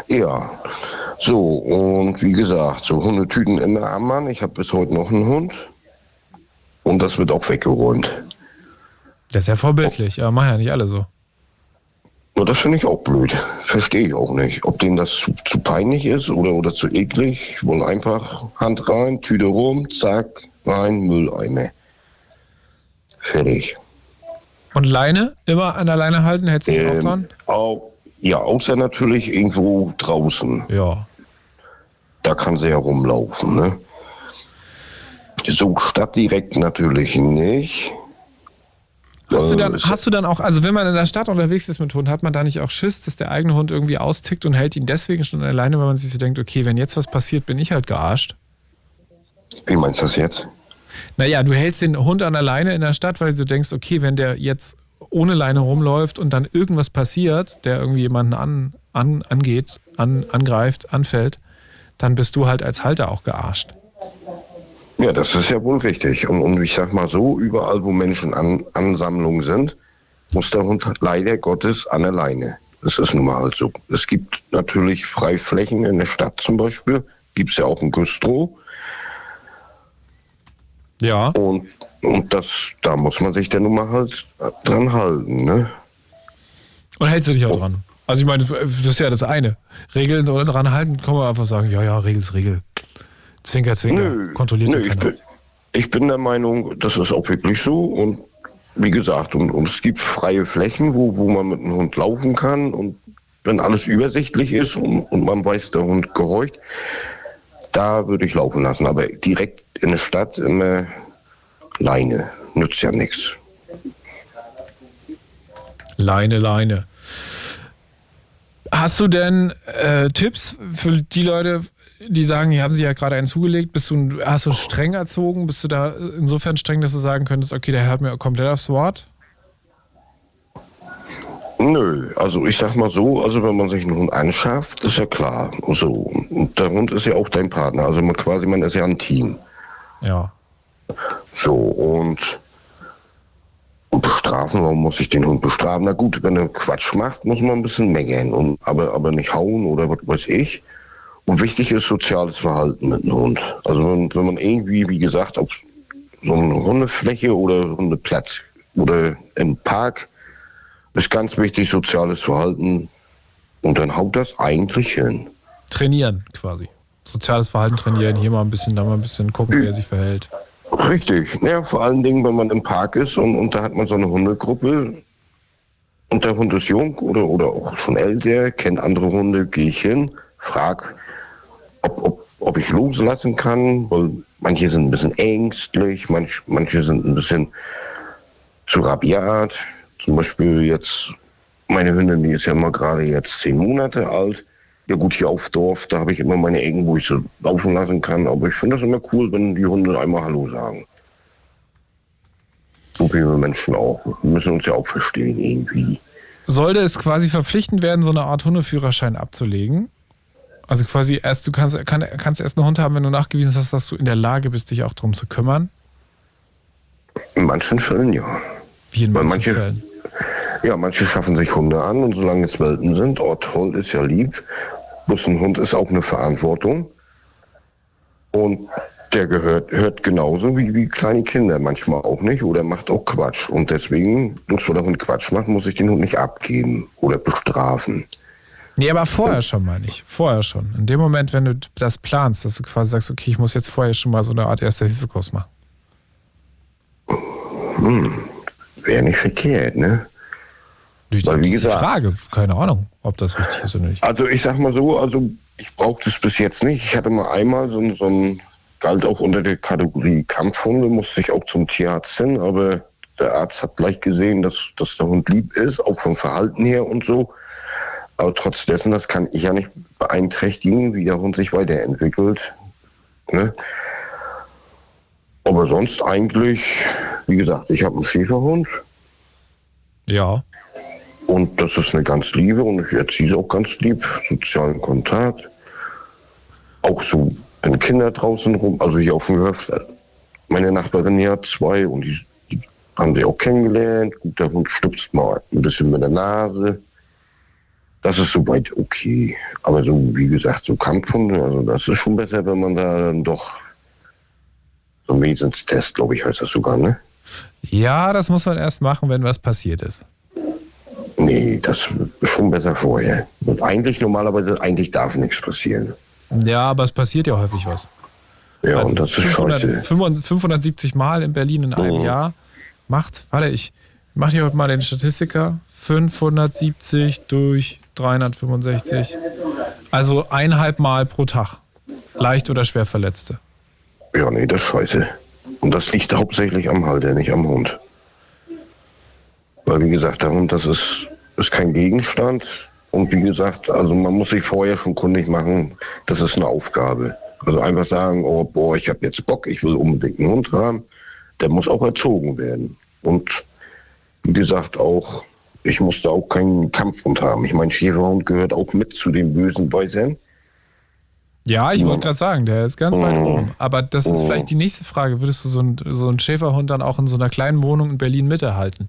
Ja. So, und wie gesagt, so Hundetüten immer am Mann. Ich habe bis heute noch einen Hund. Und das wird auch weggeräumt. Das ist ja vorbildlich, aber machen ja nicht alle so. Nur das finde ich auch blöd. Verstehe ich auch nicht. Ob denen das zu, zu peinlich ist oder, oder zu eklig. Wollen einfach Hand rein, Tüte rum, zack, rein, Mülleimer. Fertig. Und Leine? Immer an der Leine halten, hält sich auch Ähm, dran? Au, ja, außer natürlich irgendwo draußen. Ja. Da kann sie ja rumlaufen, ne? So stadtdirekt natürlich nicht. Hast du, Äh, dann, ist- hast du dann auch, also wenn man in der Stadt unterwegs ist mit Hund, hat man da nicht auch Schiss, dass der eigene Hund irgendwie austickt und hält ihn deswegen schon alleine, weil man sich so denkt, okay, wenn jetzt was passiert, bin ich halt gearscht? Wie meinst du das jetzt? Naja, du hältst den Hund an der Leine in der Stadt, weil du denkst, okay, wenn der jetzt ohne Leine rumläuft und dann irgendwas passiert, der irgendwie jemanden an, an, angeht, an, angreift, anfällt, dann bist du halt als Halter auch gearscht. Ja, das ist ja wohl richtig. Und, und ich sag mal so, überall, wo Menschen an Ansammlungen sind, muss der Hund leider Gottes an der Leine. Das ist nun mal halt so. Es gibt natürlich Freiflächen in der Stadt zum Beispiel. Gibt es ja auch ein Güstrow. Ja. Und, und das, da muss man sich dann nun mal halt dran halten. Ne? Und hältst du dich auch dran? Also ich meine, das ist ja das eine. Regeln oder dran halten, kann man einfach sagen, ja, ja, Regel ist Regel. Zwinker, Zwinker. Kontrolliert nö ich, bin, ich bin der Meinung, das ist auch wirklich so. Und wie gesagt, und, und es gibt freie Flächen, wo, wo man mit dem Hund laufen kann. Und wenn alles übersichtlich ist und, und man weiß, der Hund gehorcht, da würde ich laufen lassen. Aber direkt in der Stadt immer Leine. Nützt ja nichts. Leine, Leine. Hast du denn äh, Tipps für die Leute, die sagen, die haben sich ja gerade einen zugelegt? Bist du, hast du streng erzogen? Bist du da insofern streng, dass du sagen könntest, okay, der hört mir komplett aufs Wort? Nö, also ich sag mal so, also wenn man sich einen Hund anschafft, ist ja klar. So. Und der Hund ist ja auch dein Partner. Also man quasi, man ist ja ein Team. Ja. So, und, bestrafen. Warum muss ich den Hund bestrafen? Na gut, wenn er Quatsch macht, muss man ein bisschen meckern, und, aber, aber nicht hauen oder was weiß ich. Und wichtig ist soziales Verhalten mit einem Hund. Also wenn, wenn man irgendwie, wie gesagt, auf so eine Hundefläche oder Hundeplatz oder im Park ist ganz wichtig soziales Verhalten und dann haut das eigentlich hin. Trainieren quasi. Soziales Verhalten trainieren, hier mal ein bisschen, da mal ein bisschen gucken, wie er sich verhält. Richtig. Ja, vor allen Dingen, wenn man im Park ist und, und da hat man so eine Hundegruppe und der Hund ist jung oder, oder auch schon älter, kennt andere Hunde, gehe ich hin, frag, ob, ob, ob ich loslassen kann, weil manche sind ein bisschen ängstlich, manch, manche sind ein bisschen zu rabiat. Zum Beispiel jetzt meine Hündin, die ist ja mal gerade jetzt zehn Monate alt. Ja gut, hier auf Dorf, da habe ich immer meine Ecken, wo ich sie laufen lassen kann. Aber ich finde das immer cool, wenn die Hunde einmal Hallo sagen. So wie wir Menschen auch. Wir müssen uns ja auch verstehen irgendwie. Sollte es quasi verpflichtend werden, so eine Art Hundeführerschein abzulegen? Also quasi erst, du kannst, kann, kannst erst einen Hund haben, wenn du nachgewiesen hast, dass du in der Lage bist, dich auch darum zu kümmern? In manchen Fällen ja. Wie in manchen manche- Fällen. Ja, manche schaffen sich Hunde an und solange es Welpen sind, oh toll, ist ja lieb. Bloß ein Hund ist auch eine Verantwortung. Und der gehört, hört genauso wie, wie kleine Kinder manchmal auch nicht oder macht auch Quatsch. Und deswegen, bloß weil der Hund Quatsch macht, muss ich den Hund nicht abgeben oder bestrafen. Nee, aber vorher schon, meine ich. Vorher schon. In dem Moment, wenn du das planst, dass du quasi sagst, okay, ich muss jetzt vorher schon mal so eine Art Erste-Hilfe-Kurs machen. Wäre nicht verkehrt, ne? Das Weil, wie die gesagt- Frage. Keine Ahnung, ob das richtig ist oder nicht. Also ich sag mal so, also ich brauchte es bis jetzt nicht. Ich hatte mal einmal so, ein- so ein, galt auch unter der Kategorie Kampfhunde, musste ich auch zum Tierarzt hin, aber der Arzt hat gleich gesehen, dass, dass der Hund lieb ist, auch vom Verhalten her und so. Aber trotz dessen, das kann ich ja nicht beeinträchtigen, wie der Hund sich weiterentwickelt. Ne? Aber sonst eigentlich, wie gesagt, ich habe einen Schäferhund Ja. und das ist eine ganz liebe und ich erziehe sie auch ganz lieb, sozialen Kontakt. Auch so, wenn Kinder draußen rum, also hier auf dem Gehöft, meine Nachbarin hier hat zwei und die, die haben sie auch kennengelernt. Gut, der Hund stupst mal ein bisschen mit der Nase. Das ist soweit okay. Aber so, wie gesagt, so Kampfhunde, also das ist schon besser, wenn man da dann doch so Wesenstest, glaube ich, heißt das sogar, ne? Ja, das muss man erst machen, wenn was passiert ist. Nee, das ist schon besser vorher. Und eigentlich normalerweise, eigentlich darf nichts passieren. Ja, aber es passiert ja häufig was. Ja, also und das ist 500, scheiße. 500 570 Mal in Berlin in einem Mhm. Jahr macht, warte, ich mache hier heute mal den Statistiker. 570 durch 365. Also eineinhalb Mal pro Tag. Leicht oder schwer Verletzte. Ja, nee, das ist scheiße. Und das liegt hauptsächlich am Halter, nicht am Hund. Weil, wie gesagt, der Hund, das ist, ist kein Gegenstand. Und wie gesagt, also man muss sich vorher schon kundig machen, das ist eine Aufgabe. Also einfach sagen, oh, boah, ich habe jetzt Bock, ich will unbedingt einen Hund haben. Der muss auch erzogen werden. Und wie gesagt, auch, ich musste auch keinen Kampfhund haben. Ich meine, Schäferhund gehört auch mit zu den bösen Bäusern. Ja, ich wollte gerade sagen, der ist ganz weit Mhm. oben. Aber das ist Mhm. vielleicht die nächste Frage. Würdest du so einen, so einen Schäferhund dann auch in so einer kleinen Wohnung in Berlin miterhalten?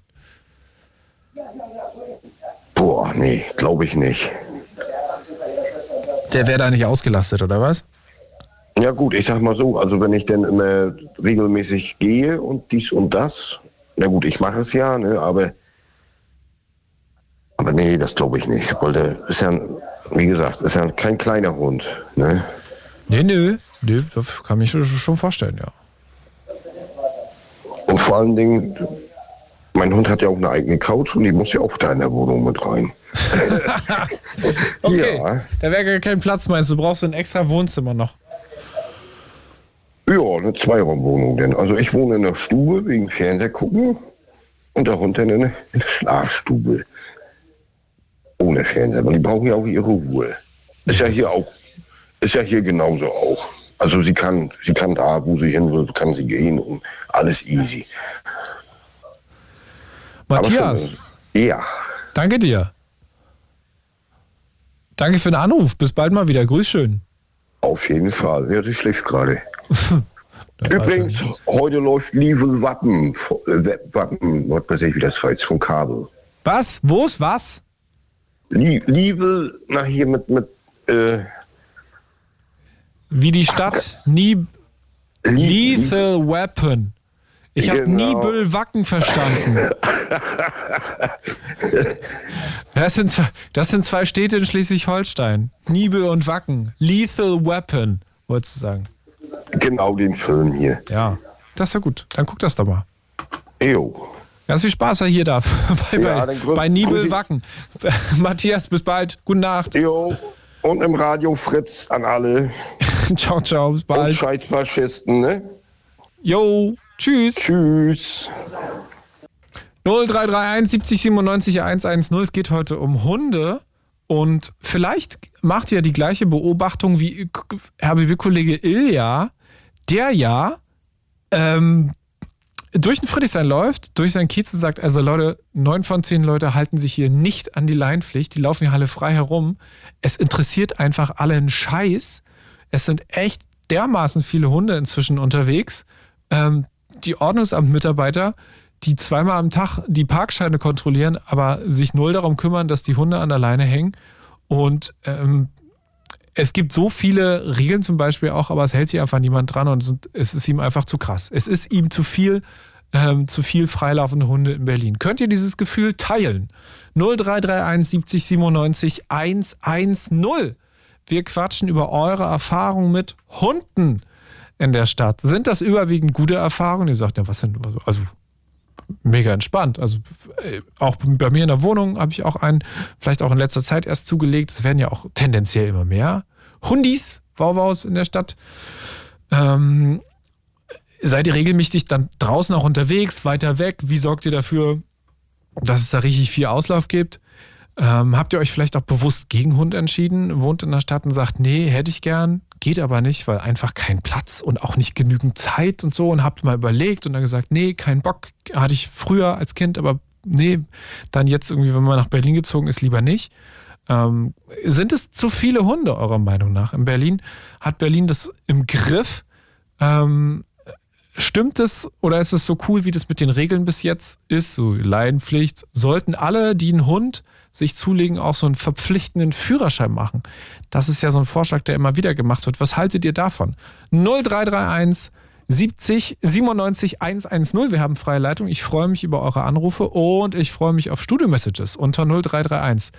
Boah, nee, glaube ich nicht. Der wäre da nicht ausgelastet, oder was? Ja gut, ich sag mal so, also wenn ich dann immer regelmäßig gehe und dies und das, na gut, ich mache es ja, ne, aber aber nee, das glaube ich nicht, der ist ja, wie gesagt, ist ja kein kleiner Hund, ne? Nee, nö. Nee, das kann mich schon- vorstellen, ja. Und vor allen Dingen, mein Hund hat ja auch eine eigene Couch und die muss ja auch da in der Wohnung mit rein. Okay, Ja. da wäre gar kein Platz, meinst du? brauchst ein extra Wohnzimmer noch. Ja, eine Zweiraumwohnung denn. Also ich wohne in der Stube wegen Fernseher gucken und der Hund dann in der Schlafstube. Ohne Fernseher, weil die brauchen ja auch ihre Ruhe. Ist ja hier auch, ist ja hier genauso auch. Also sie kann, sie kann da, wo sie hin will, kann sie gehen und alles easy. Aber Matthias, schon, äh, Ja, danke dir. Danke für den Anruf. Bis bald mal wieder. Grüß schön. auf jeden Fall. Ja, sie schläft gerade. Übrigens, heute läuft Liebe Wappen, äh, Wappen, was weiß ich, wie das heißt, vom Kabel. was? Wo ist was? Lie Liebe, nach hier mit, mit, äh, Wie die Stadt Nie Lie Lethal Weapon. Ich habe Genau. Nibel Wacken verstanden. Das sind, zwei, das sind zwei Städte in Schleswig-Holstein. Nibel und Wacken. Lethal Weapon, wolltest du sagen. genau den Film hier. Ja, das ist ja gut. Dann guck das doch mal. Jo. Ganz viel Spaß hier da bei, Ja, bei, bei Nibel Wacken. Matthias, bis bald. Gute Nacht. Jo. Und im Radio Fritz an alle. Ciao, ciao, bis Und bald. scheiß Faschisten, ne? Jo, tschüss. Tschüss. 0331 70 97 110. Es geht heute um Hunde. Und vielleicht macht ihr die gleiche Beobachtung wie RBB-Kollege Ilja, der ja ähm, durch den Friedrichshain läuft, durch seinen Kiez und sagt, also Leute, neun von zehn Leute halten sich hier nicht an die Leinpflicht, die laufen hier alle frei herum. Es interessiert einfach alle einen Scheiß. Es sind echt dermaßen viele Hunde inzwischen unterwegs. Ähm, die Ordnungsamtmitarbeiter, die zweimal am Tag die Parkscheine kontrollieren, aber sich null darum kümmern, dass die Hunde an der Leine hängen. Und ähm, es gibt so viele Regeln zum Beispiel auch, aber es hält sich einfach niemand dran und es ist ihm einfach zu krass. Es ist ihm zu viel, ähm, zu viel freilaufende Hunde in Berlin. Könnt ihr dieses Gefühl teilen? 0331 70 97 110. Wir quatschen über eure Erfahrungen mit Hunden in der Stadt. Sind das überwiegend gute Erfahrungen? Ihr sagt ja, was sind, also mega entspannt. Also äh, auch bei mir in der Wohnung habe ich auch einen, vielleicht auch in letzter Zeit erst zugelegt. Es werden ja auch tendenziell immer mehr. Hundis, Wauwaus in der Stadt. Ähm, seid ihr regelmäßig dann draußen auch unterwegs, weiter weg? Wie sorgt ihr dafür, dass es da richtig viel Auslauf gibt? Ähm, habt ihr euch vielleicht auch bewusst gegen Hund entschieden, wohnt in der Stadt und sagt, nee, hätte ich gern, geht aber nicht, weil einfach kein Platz und auch nicht genügend Zeit und so und habt mal überlegt und dann gesagt, nee, kein Bock, hatte ich früher als Kind, aber nee, dann jetzt irgendwie, wenn man nach Berlin gezogen ist, lieber nicht. Ähm, sind es zu viele Hunde eurer Meinung nach in Berlin? Hat Berlin das im Griff? Ähm, Stimmt es oder ist es so cool, wie das mit den Regeln bis jetzt ist? So Laienpflicht. Sollten alle, die einen Hund sich zulegen, auch so einen verpflichtenden Führerschein machen? Das ist ja so ein Vorschlag, der immer wieder gemacht wird. Was haltet ihr davon? 0331 70 97 110. Wir haben freie Leitung. Ich freue mich über eure Anrufe und ich freue mich auf Studio-Messages unter 0331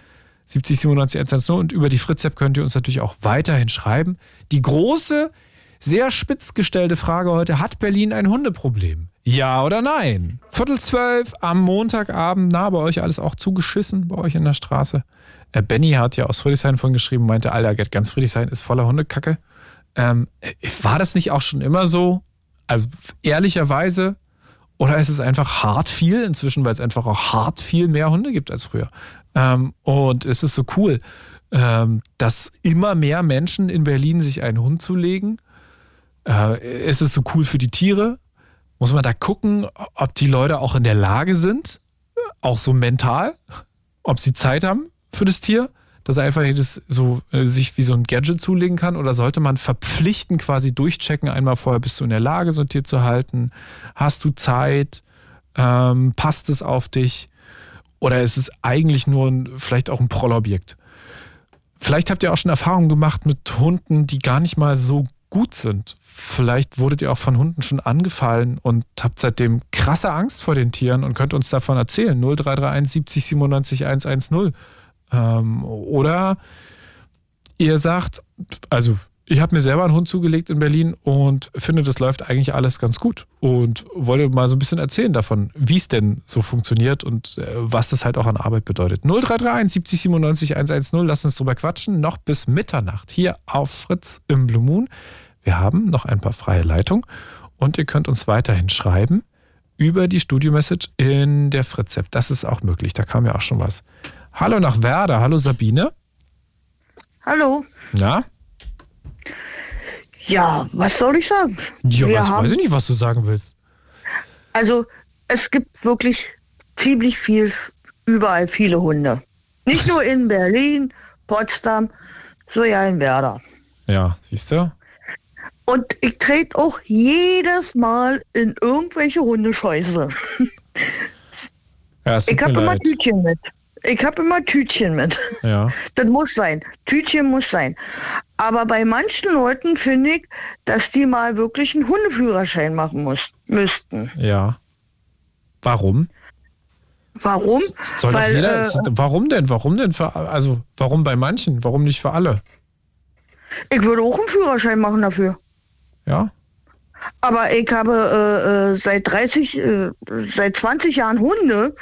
70 97 110. Und über die Fritz-App könnt ihr uns natürlich auch weiterhin schreiben. Die große sehr spitz gestellte Frage heute: Hat Berlin ein Hundeproblem? Ja oder nein? Viertel zwölf am Montagabend. Na, bei euch alles auch zugeschissen bei euch in der Straße. Äh, Benny hat ja aus Friedrichshain vorhin geschrieben, meinte, Alter, ganz Friedrichshain ist voller Hundekacke. Ähm, äh, war das nicht auch schon immer so? Also ehrlicherweise? Oder ist es einfach hart viel inzwischen, weil es einfach auch hart viel mehr Hunde gibt als früher? Ähm, und ist es so cool, ähm, dass immer mehr Menschen in Berlin sich einen Hund zulegen? Äh, ist es so cool für die Tiere? Muss man da gucken, ob die Leute auch in der Lage sind, auch so mental, ob sie Zeit haben für das Tier, dass er einfach jedes so äh, sich wie so ein Gadget zulegen kann? Oder sollte man verpflichtend quasi durchchecken, einmal vorher, bist du in der Lage, so ein Tier zu halten? Hast du Zeit? Ähm, passt es auf dich? Oder ist es eigentlich nur ein, vielleicht auch ein Prollobjekt? Vielleicht habt ihr auch schon Erfahrungen gemacht mit Hunden, die gar nicht mal so gut sind. Vielleicht wurdet ihr auch von Hunden schon angefallen und habt seitdem krasse Angst vor den Tieren und könnt uns davon erzählen. 0331 70 97 110. Ähm, oder ihr sagt, also ich habe mir selber einen Hund zugelegt in Berlin und finde, das läuft eigentlich alles ganz gut. Und wollte mal so ein bisschen erzählen davon, wie es denn so funktioniert und äh, was das halt auch an Arbeit bedeutet. 0331 70 97 110, lasst uns drüber quatschen. Noch bis Mitternacht hier auf Fritz im Blue Moon. Wir haben noch ein paar freie Leitungen und ihr könnt uns weiterhin schreiben über die Studio-Message in der Fritz-App. Das ist auch möglich, da kam ja auch schon was. Hallo nach Werder, hallo Sabine. Hallo. Na? Ja, was soll ich sagen? Ja, was haben- weiß ich nicht, was du sagen willst. Also, es gibt wirklich ziemlich viel, überall viele Hunde. Nicht nur in Berlin, Potsdam, so ja in Werder. Ja, siehst du? Und ich trete auch jedes Mal in irgendwelche Hundescheiße. Ja, Ich habe immer. Tütchen mit. Ich habe immer Tütchen mit. Ja. Das muss sein. Tütchen muss sein. Aber bei manchen Leuten finde ich, dass die mal wirklich einen Hundeführerschein machen muss, müssten. Ja. Warum? Warum? Soll doch Weil, jeder. äh, warum denn? Warum denn für also warum bei manchen? Warum nicht für alle? ich würde auch einen Führerschein machen dafür. Ja? Aber ich habe äh, äh, seit 30, äh, seit 20 Jahren Hunde.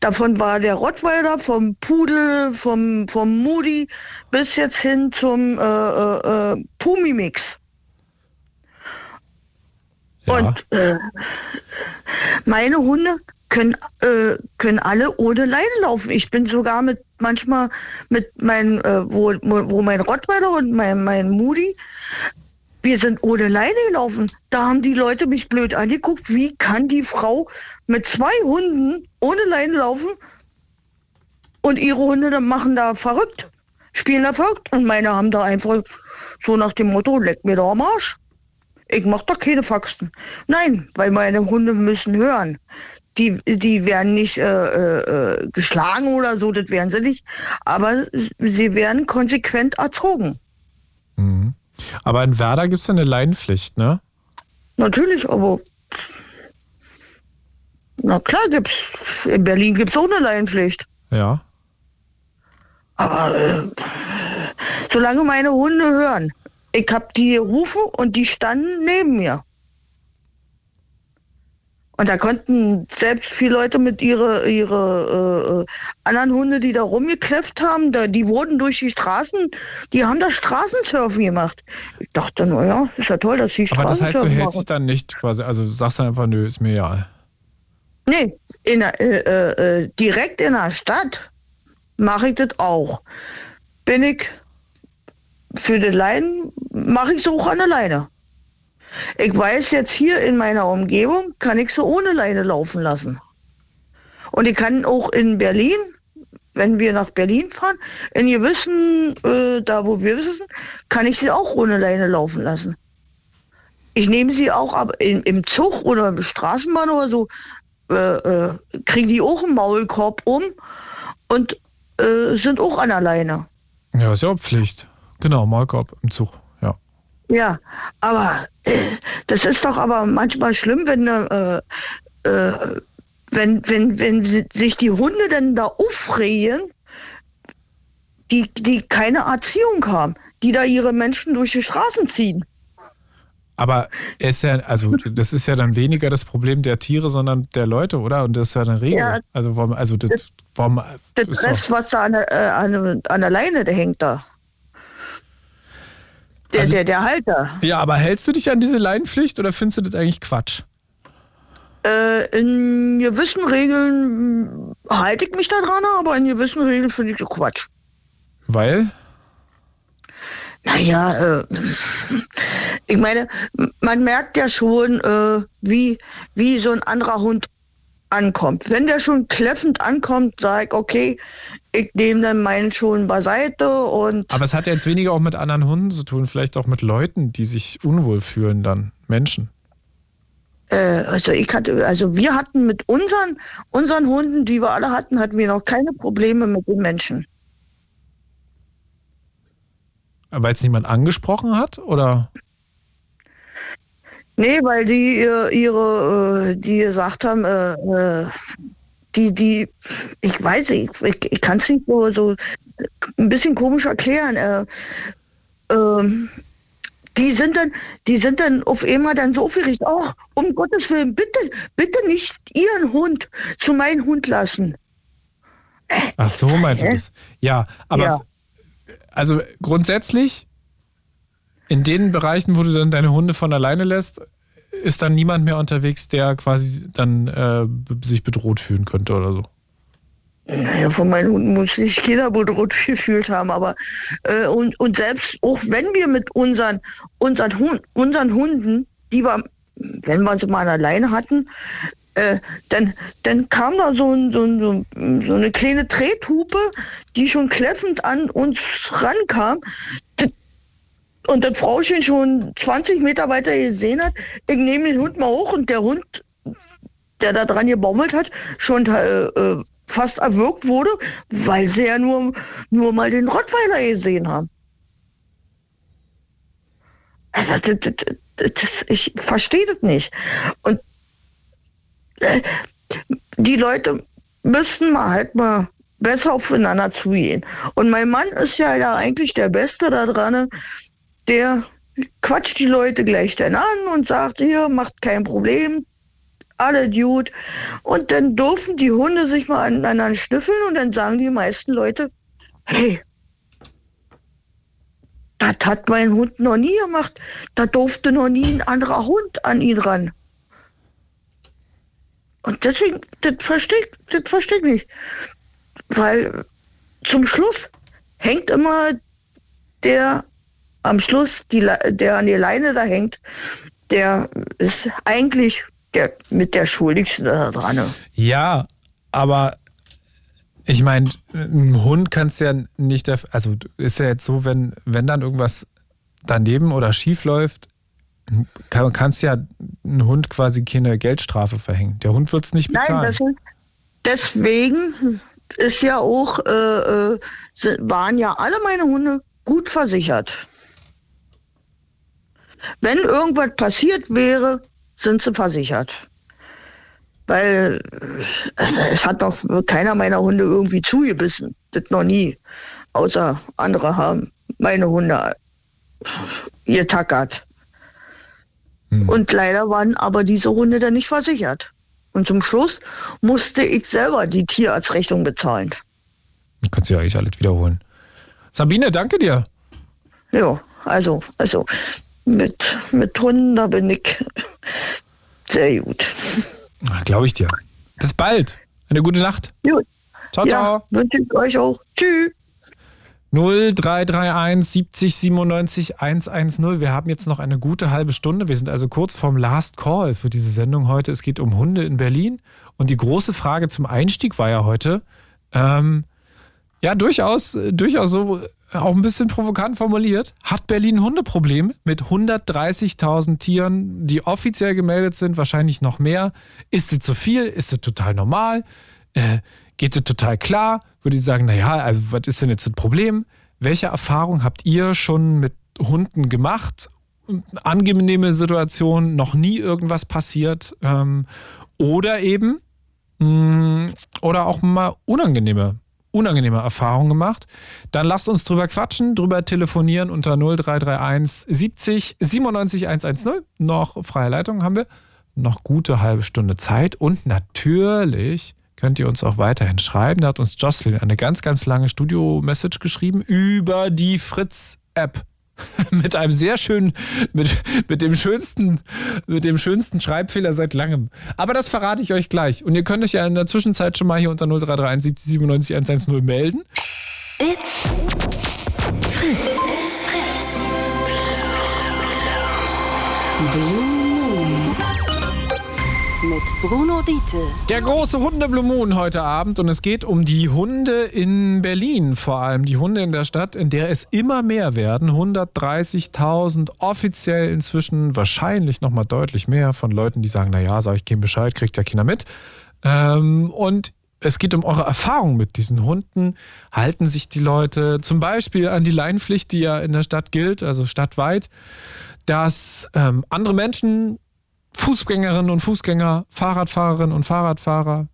Davon war der Rottweiler vom Pudel, vom, vom Moody bis jetzt hin zum äh, äh, äh, Pumimix. Ja. Und äh, meine Hunde können, äh, können alle ohne Leine laufen. Ich bin sogar mit manchmal mit meinem, äh, wo, wo mein Rottweiler und mein, mein Moody, wir sind ohne Leine gelaufen. Da haben die Leute mich blöd angeguckt. Wie kann die Frau mit zwei Hunden ohne Leine laufen? Und ihre Hunde dann machen da verrückt, spielen da verrückt. Und meine haben da einfach so nach dem Motto, leck mir da am Arsch. Ich mach doch keine Faxen. Nein, weil meine Hunde müssen hören. Die, die werden nicht äh, äh, äh, geschlagen oder so, das werden sie nicht. Aber sie werden konsequent erzogen. Mhm. Aber in Werder gibt es eine Leinenpflicht, ne? Natürlich, aber na klar gibt's. In Berlin gibt's auch eine Laienpflicht. Ja. Aber äh, solange meine Hunde hören, ich hab die gerufen und die standen neben mir. Und da konnten selbst viele Leute mit ihre, ihre äh, äh, anderen Hunde, die da rumgekläfft haben, da, die wurden durch die Straßen, die haben da Straßensurfen gemacht. Ich dachte, naja, ist ja toll, dass sie Aber das heißt, du Straßensurfen hältst dich dann nicht quasi, also sagst dann einfach, nö, ist mir egal. Nee, in der, äh, äh, äh, direkt in der Stadt mache ich das auch. Bin ich für die Leinen, mache ich so auch an der Leine. Ich weiß jetzt hier in meiner Umgebung, kann ich so ohne Leine laufen lassen. Und ich kann auch in Berlin, wenn wir nach Berlin fahren, in gewissen, äh, da wo wir wissen, kann ich sie auch ohne Leine laufen lassen. Ich nehme sie auch aber in, im Zug oder im Straßenbahn oder so, äh, äh, kriegen die auch einen Maulkorb um und äh, sind auch an der Leine. Ja, ist ja auch Pflicht. Genau, Maulkorb im Zug. Ja. Aber äh, das ist doch aber manchmal schlimm, wenn äh, äh, wenn, wenn, wenn si- sich die Hunde dann da aufregen, die, die keine Erziehung haben, die da ihre Menschen durch die Straßen ziehen. Aber ist ja, also das ist ja dann weniger das Problem der Tiere, sondern der Leute, oder? Und das ist ja eine Regel. Ja. also warum, also das, warum Das Rest, was da an der, äh, an, der- an der Leine, der hängt da. Der, Also- der, der Halter. Ja, aber hältst du dich an diese Leinenpflicht oder findest du das eigentlich Quatsch? Äh, in gewissen Regeln halte ich mich da dran, aber in gewissen Regeln finde ich das Quatsch. Weil? Naja, äh, ich meine, man merkt ja schon, äh, wie, wie so ein anderer Hund ankommt. Wenn der schon kläffend ankommt, sage ich, okay, ich nehme dann meinen schon beiseite und Aber es hat ja jetzt weniger auch mit anderen Hunden zu tun, vielleicht auch mit Leuten, die sich unwohl fühlen dann. Menschen. äh, also ich hatte, also wir hatten mit unseren, unseren Hunden, die wir alle hatten, hatten wir noch keine Probleme mit den Menschen. Weil es niemand angesprochen hat? Oder? Nee, weil die ihr- ihre, äh, die gesagt haben, äh, äh, die, die, ich weiß nicht, ich, ich kann es nicht so, so ein bisschen komisch erklären. Äh, ähm, die sind dann, die sind dann auf einmal dann so aufgeregt, ach, um Gottes Willen, bitte, bitte nicht ihren Hund zu meinem Hund lassen. Ach so, meinst du das? Ja, aber Ja. also grundsätzlich in den Bereichen, wo du dann deine Hunde von alleine lässt, ist dann niemand mehr unterwegs, der quasi dann äh, sich bedroht fühlen könnte oder so. Naja, von meinen Hunden muss sich keiner bedroht gefühlt haben, aber äh, und, und selbst auch wenn wir mit unseren, unseren, Hund, unseren Hunden, die wir, wenn wir sie mal alleine hatten, äh, dann, dann kam da so, ein, so, ein, so, ein, so eine kleine Trethupe, die schon kläffend an uns rankam. D- und das Frauchen schon 20 Meter weiter gesehen hat, ich nehme den Hund mal hoch und der Hund, der da dran gebaumelt hat, schon äh, äh, fast erwürgt wurde, weil sie ja nur, nur mal den Rottweiler gesehen haben. Also, das, das, das, ich verstehe das nicht. Und äh, die Leute müssen mal halt mal besser aufeinander zugehen. Und mein Mann ist ja, ja eigentlich der Beste da dran, der quatscht die Leute gleich dann an und sagt, hier, macht kein Problem, alle Dude. Und dann dürfen die Hunde sich mal aneinander schnüffeln und dann sagen die meisten Leute, hey, das hat mein Hund noch nie gemacht. Da durfte noch nie ein anderer Hund an ihn ran. Und deswegen, das verstehe das versteh ich nicht. Weil zum Schluss hängt immer der am Schluss, die, der an der Leine da hängt, der ist eigentlich der, mit der Schuldigste da dran. Ja, aber ich meine, ein Hund kannst ja nicht, also ist ja jetzt so, wenn, wenn dann irgendwas daneben oder schief läuft, kann, kannst ja ein Hund quasi keine Geldstrafe verhängen. Der Hund wird es nicht bezahlen. Nein, deswegen ist ja auch, äh, äh waren ja alle meine Hunde gut versichert. Wenn irgendwas passiert wäre, sind sie versichert. Weil äh, es hat doch keiner meiner Hunde irgendwie zugebissen. Das noch nie. Außer andere haben meine Hunde getackert. Hm. Und leider waren aber diese Hunde dann nicht versichert. Und zum Schluss musste ich selber die Tierarztrechnung bezahlen. Du kannst ja eigentlich alles wiederholen. Sabine, danke dir. Ja, also, also mit, mit Hunden, da bin ich sehr gut. Glaube ich dir. Bis bald. Eine gute Nacht. Gut. Ciao, ja, ciao. Wünsche ich euch auch. Tschüss. 0331 70 97 110. Wir haben jetzt noch eine gute halbe Stunde. Wir sind also kurz vorm Last Call für diese Sendung heute. Es geht um Hunde in Berlin. Und die große Frage zum Einstieg war ja heute, ähm, ja, durchaus, durchaus so auch ein bisschen provokant formuliert. Hat Berlin ein Hundeproblem mit 130.000 Tieren, die offiziell gemeldet sind, wahrscheinlich noch mehr? Ist es zu viel? Ist es total normal? Äh, geht es total klar? Würde ich sagen, naja, also was ist denn jetzt das Problem? Welche Erfahrung habt ihr schon mit Hunden gemacht? Angenehme Situation, noch nie irgendwas passiert? Ähm, oder eben, mh, mm, oder auch mal unangenehme unangenehme Erfahrungen gemacht, dann lasst uns drüber quatschen, drüber telefonieren unter 0331 70 97 110. Noch freie Leitung haben wir. Noch gute halbe Stunde Zeit und natürlich könnt ihr uns auch weiterhin schreiben. Da hat uns Jocelyn eine ganz, ganz lange Studio-Message geschrieben über die Fritz-App. mit einem sehr schönen, mit, mit, dem schönsten, mit dem schönsten Schreibfehler seit langem. Aber das verrate ich euch gleich. Und ihr könnt euch ja in der Zwischenzeit schon mal hier unter 0331 70 97 110 melden. It's Fritz. It's Fritz. Blue mit Bruno Diete. Der große Hundeblue Moon heute Abend und es geht um die Hunde in Berlin, vor allem die Hunde in der Stadt, in der es immer mehr werden. 130.000 offiziell inzwischen, wahrscheinlich nochmal deutlich mehr von Leuten, die sagen, naja, sag ich keinen Bescheid, kriegt ja keiner mit. Ähm, und es geht um eure Erfahrung mit diesen Hunden. Halten sich die Leute zum Beispiel an die Leinpflicht, die ja in der Stadt gilt, also stadtweit, dass ähm, andere Menschen Fußgängerinnen und Fußgänger, Fahrradfahrerinnen und Fahrradfahrer,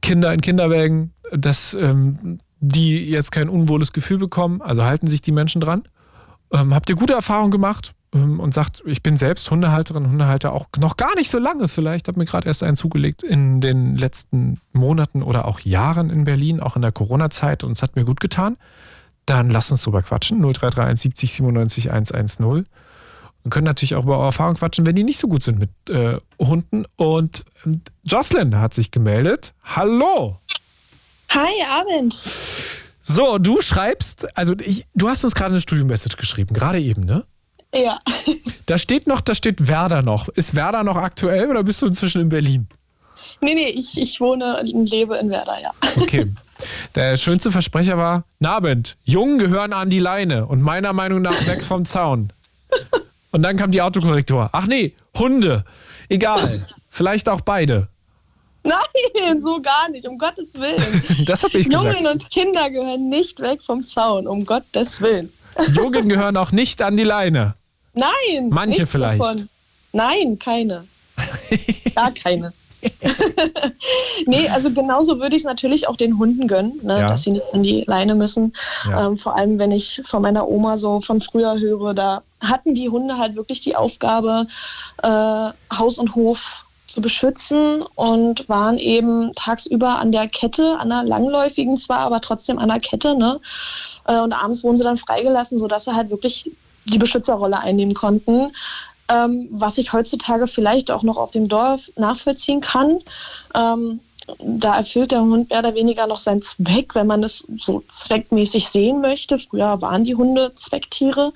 Kinder in Kinderwägen, dass ähm, die jetzt kein unwohles Gefühl bekommen. Also halten sich die Menschen dran. Ähm, habt ihr gute Erfahrungen gemacht ähm, und sagt, ich bin selbst Hundehalterin, Hundehalter auch noch gar nicht so lange vielleicht, habe mir gerade erst einen zugelegt in den letzten Monaten oder auch Jahren in Berlin, auch in der Corona-Zeit und es hat mir gut getan. Dann lasst uns drüber quatschen. 0331 70 97 110. Wir können natürlich auch über eure Erfahrungen quatschen, wenn die nicht so gut sind mit äh, Hunden. Und äh, Jocelyn hat sich gemeldet. Hallo! Hi, Abend! So, du schreibst, also ich, du hast uns gerade eine Studio-Message geschrieben, gerade eben, ne? Ja. Da steht noch, da steht Werder noch. Ist Werder noch aktuell oder bist du inzwischen in Berlin? Nee, nee, ich, ich wohne und lebe in Werder, ja. Okay. Der schönste Versprecher war, Nabend, Jungen gehören an die Leine und meiner Meinung nach weg vom Zaun. Und dann kam die Autokorrektur. Ach nee, Hunde. Egal. Vielleicht auch beide. Nein, so gar nicht, um Gottes Willen. Das habe ich gesagt. Jungen und Kinder gehören nicht weg vom Zaun, um Gottes Willen. Jungen gehören auch nicht an die Leine. Nein. Manche vielleicht. davon. Nein, keine. Gar keine. nee, also genauso würde ich es natürlich auch den Hunden gönnen, ne, Ja. dass sie nicht an die Leine müssen. Ja. Ähm, vor allem, wenn ich von meiner Oma so von früher höre, da hatten die Hunde halt wirklich die Aufgabe, äh, Haus und Hof zu beschützen und waren eben tagsüber an der Kette, an der langläufigen zwar, aber trotzdem an der Kette. Ne? Äh, und abends wurden sie dann freigelassen, sodass sie halt wirklich die Beschützerrolle einnehmen konnten. Ähm, was ich heutzutage vielleicht auch noch auf dem Dorf nachvollziehen kann. Ähm, da erfüllt der Hund mehr oder weniger noch seinen Zweck, wenn man es so zweckmäßig sehen möchte. Früher waren die Hunde Zwecktiere.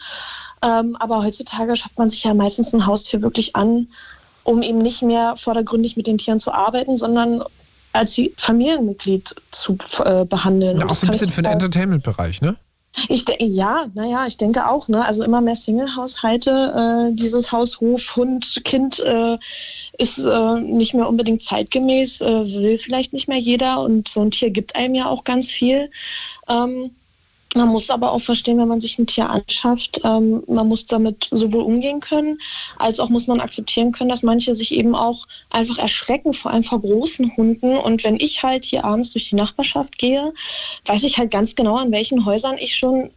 Ähm, aber heutzutage schafft man sich ja meistens ein Haustier wirklich an, um eben nicht mehr vordergründig mit den Tieren zu arbeiten, sondern als Familienmitglied zu äh, behandeln. Ja, auch das so ein bisschen für den Entertainment-Bereich, ne? Ich denke, ja, naja, ich denke auch, ne? Also immer mehr Single-Haushalte, äh, dieses Haus, Hof, Hund, Kind äh, ist äh, nicht mehr unbedingt zeitgemäß, äh, will vielleicht nicht mehr jeder und so ein Tier gibt einem ja auch ganz viel. Ähm, man muss aber auch verstehen, wenn man sich ein Tier anschafft, ähm, man muss damit sowohl umgehen können, als auch muss man akzeptieren können, dass manche sich eben auch einfach erschrecken, vor allem vor großen Hunden. Und wenn ich halt hier abends durch die Nachbarschaft gehe, weiß ich halt ganz genau, an welchen Häusern ich schon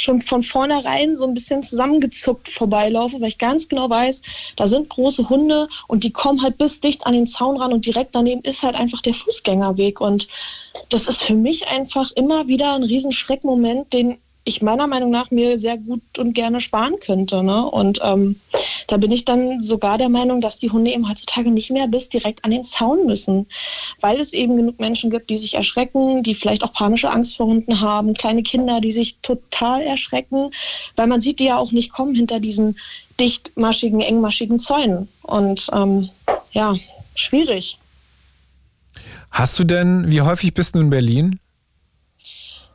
schon von vornherein so ein bisschen zusammengezuckt vorbeilaufe, weil ich ganz genau weiß, da sind große Hunde und die kommen halt bis dicht an den Zaun ran und direkt daneben ist halt einfach der Fußgängerweg. Und das ist für mich einfach immer wieder ein riesen Schreckmoment, den ich meiner Meinung nach mir sehr gut und gerne sparen könnte. Ne? Und ähm, da bin ich dann sogar der Meinung, dass die Hunde eben heutzutage nicht mehr bis direkt an den Zaun müssen, weil es eben genug Menschen gibt, die sich erschrecken, die vielleicht auch panische Angst vor Hunden haben, kleine Kinder, die sich total erschrecken, weil man sieht die ja auch nicht kommen hinter diesen dichtmaschigen, engmaschigen Zäunen. Und ähm, ja, schwierig. Hast du denn, wie häufig bist du in Berlin?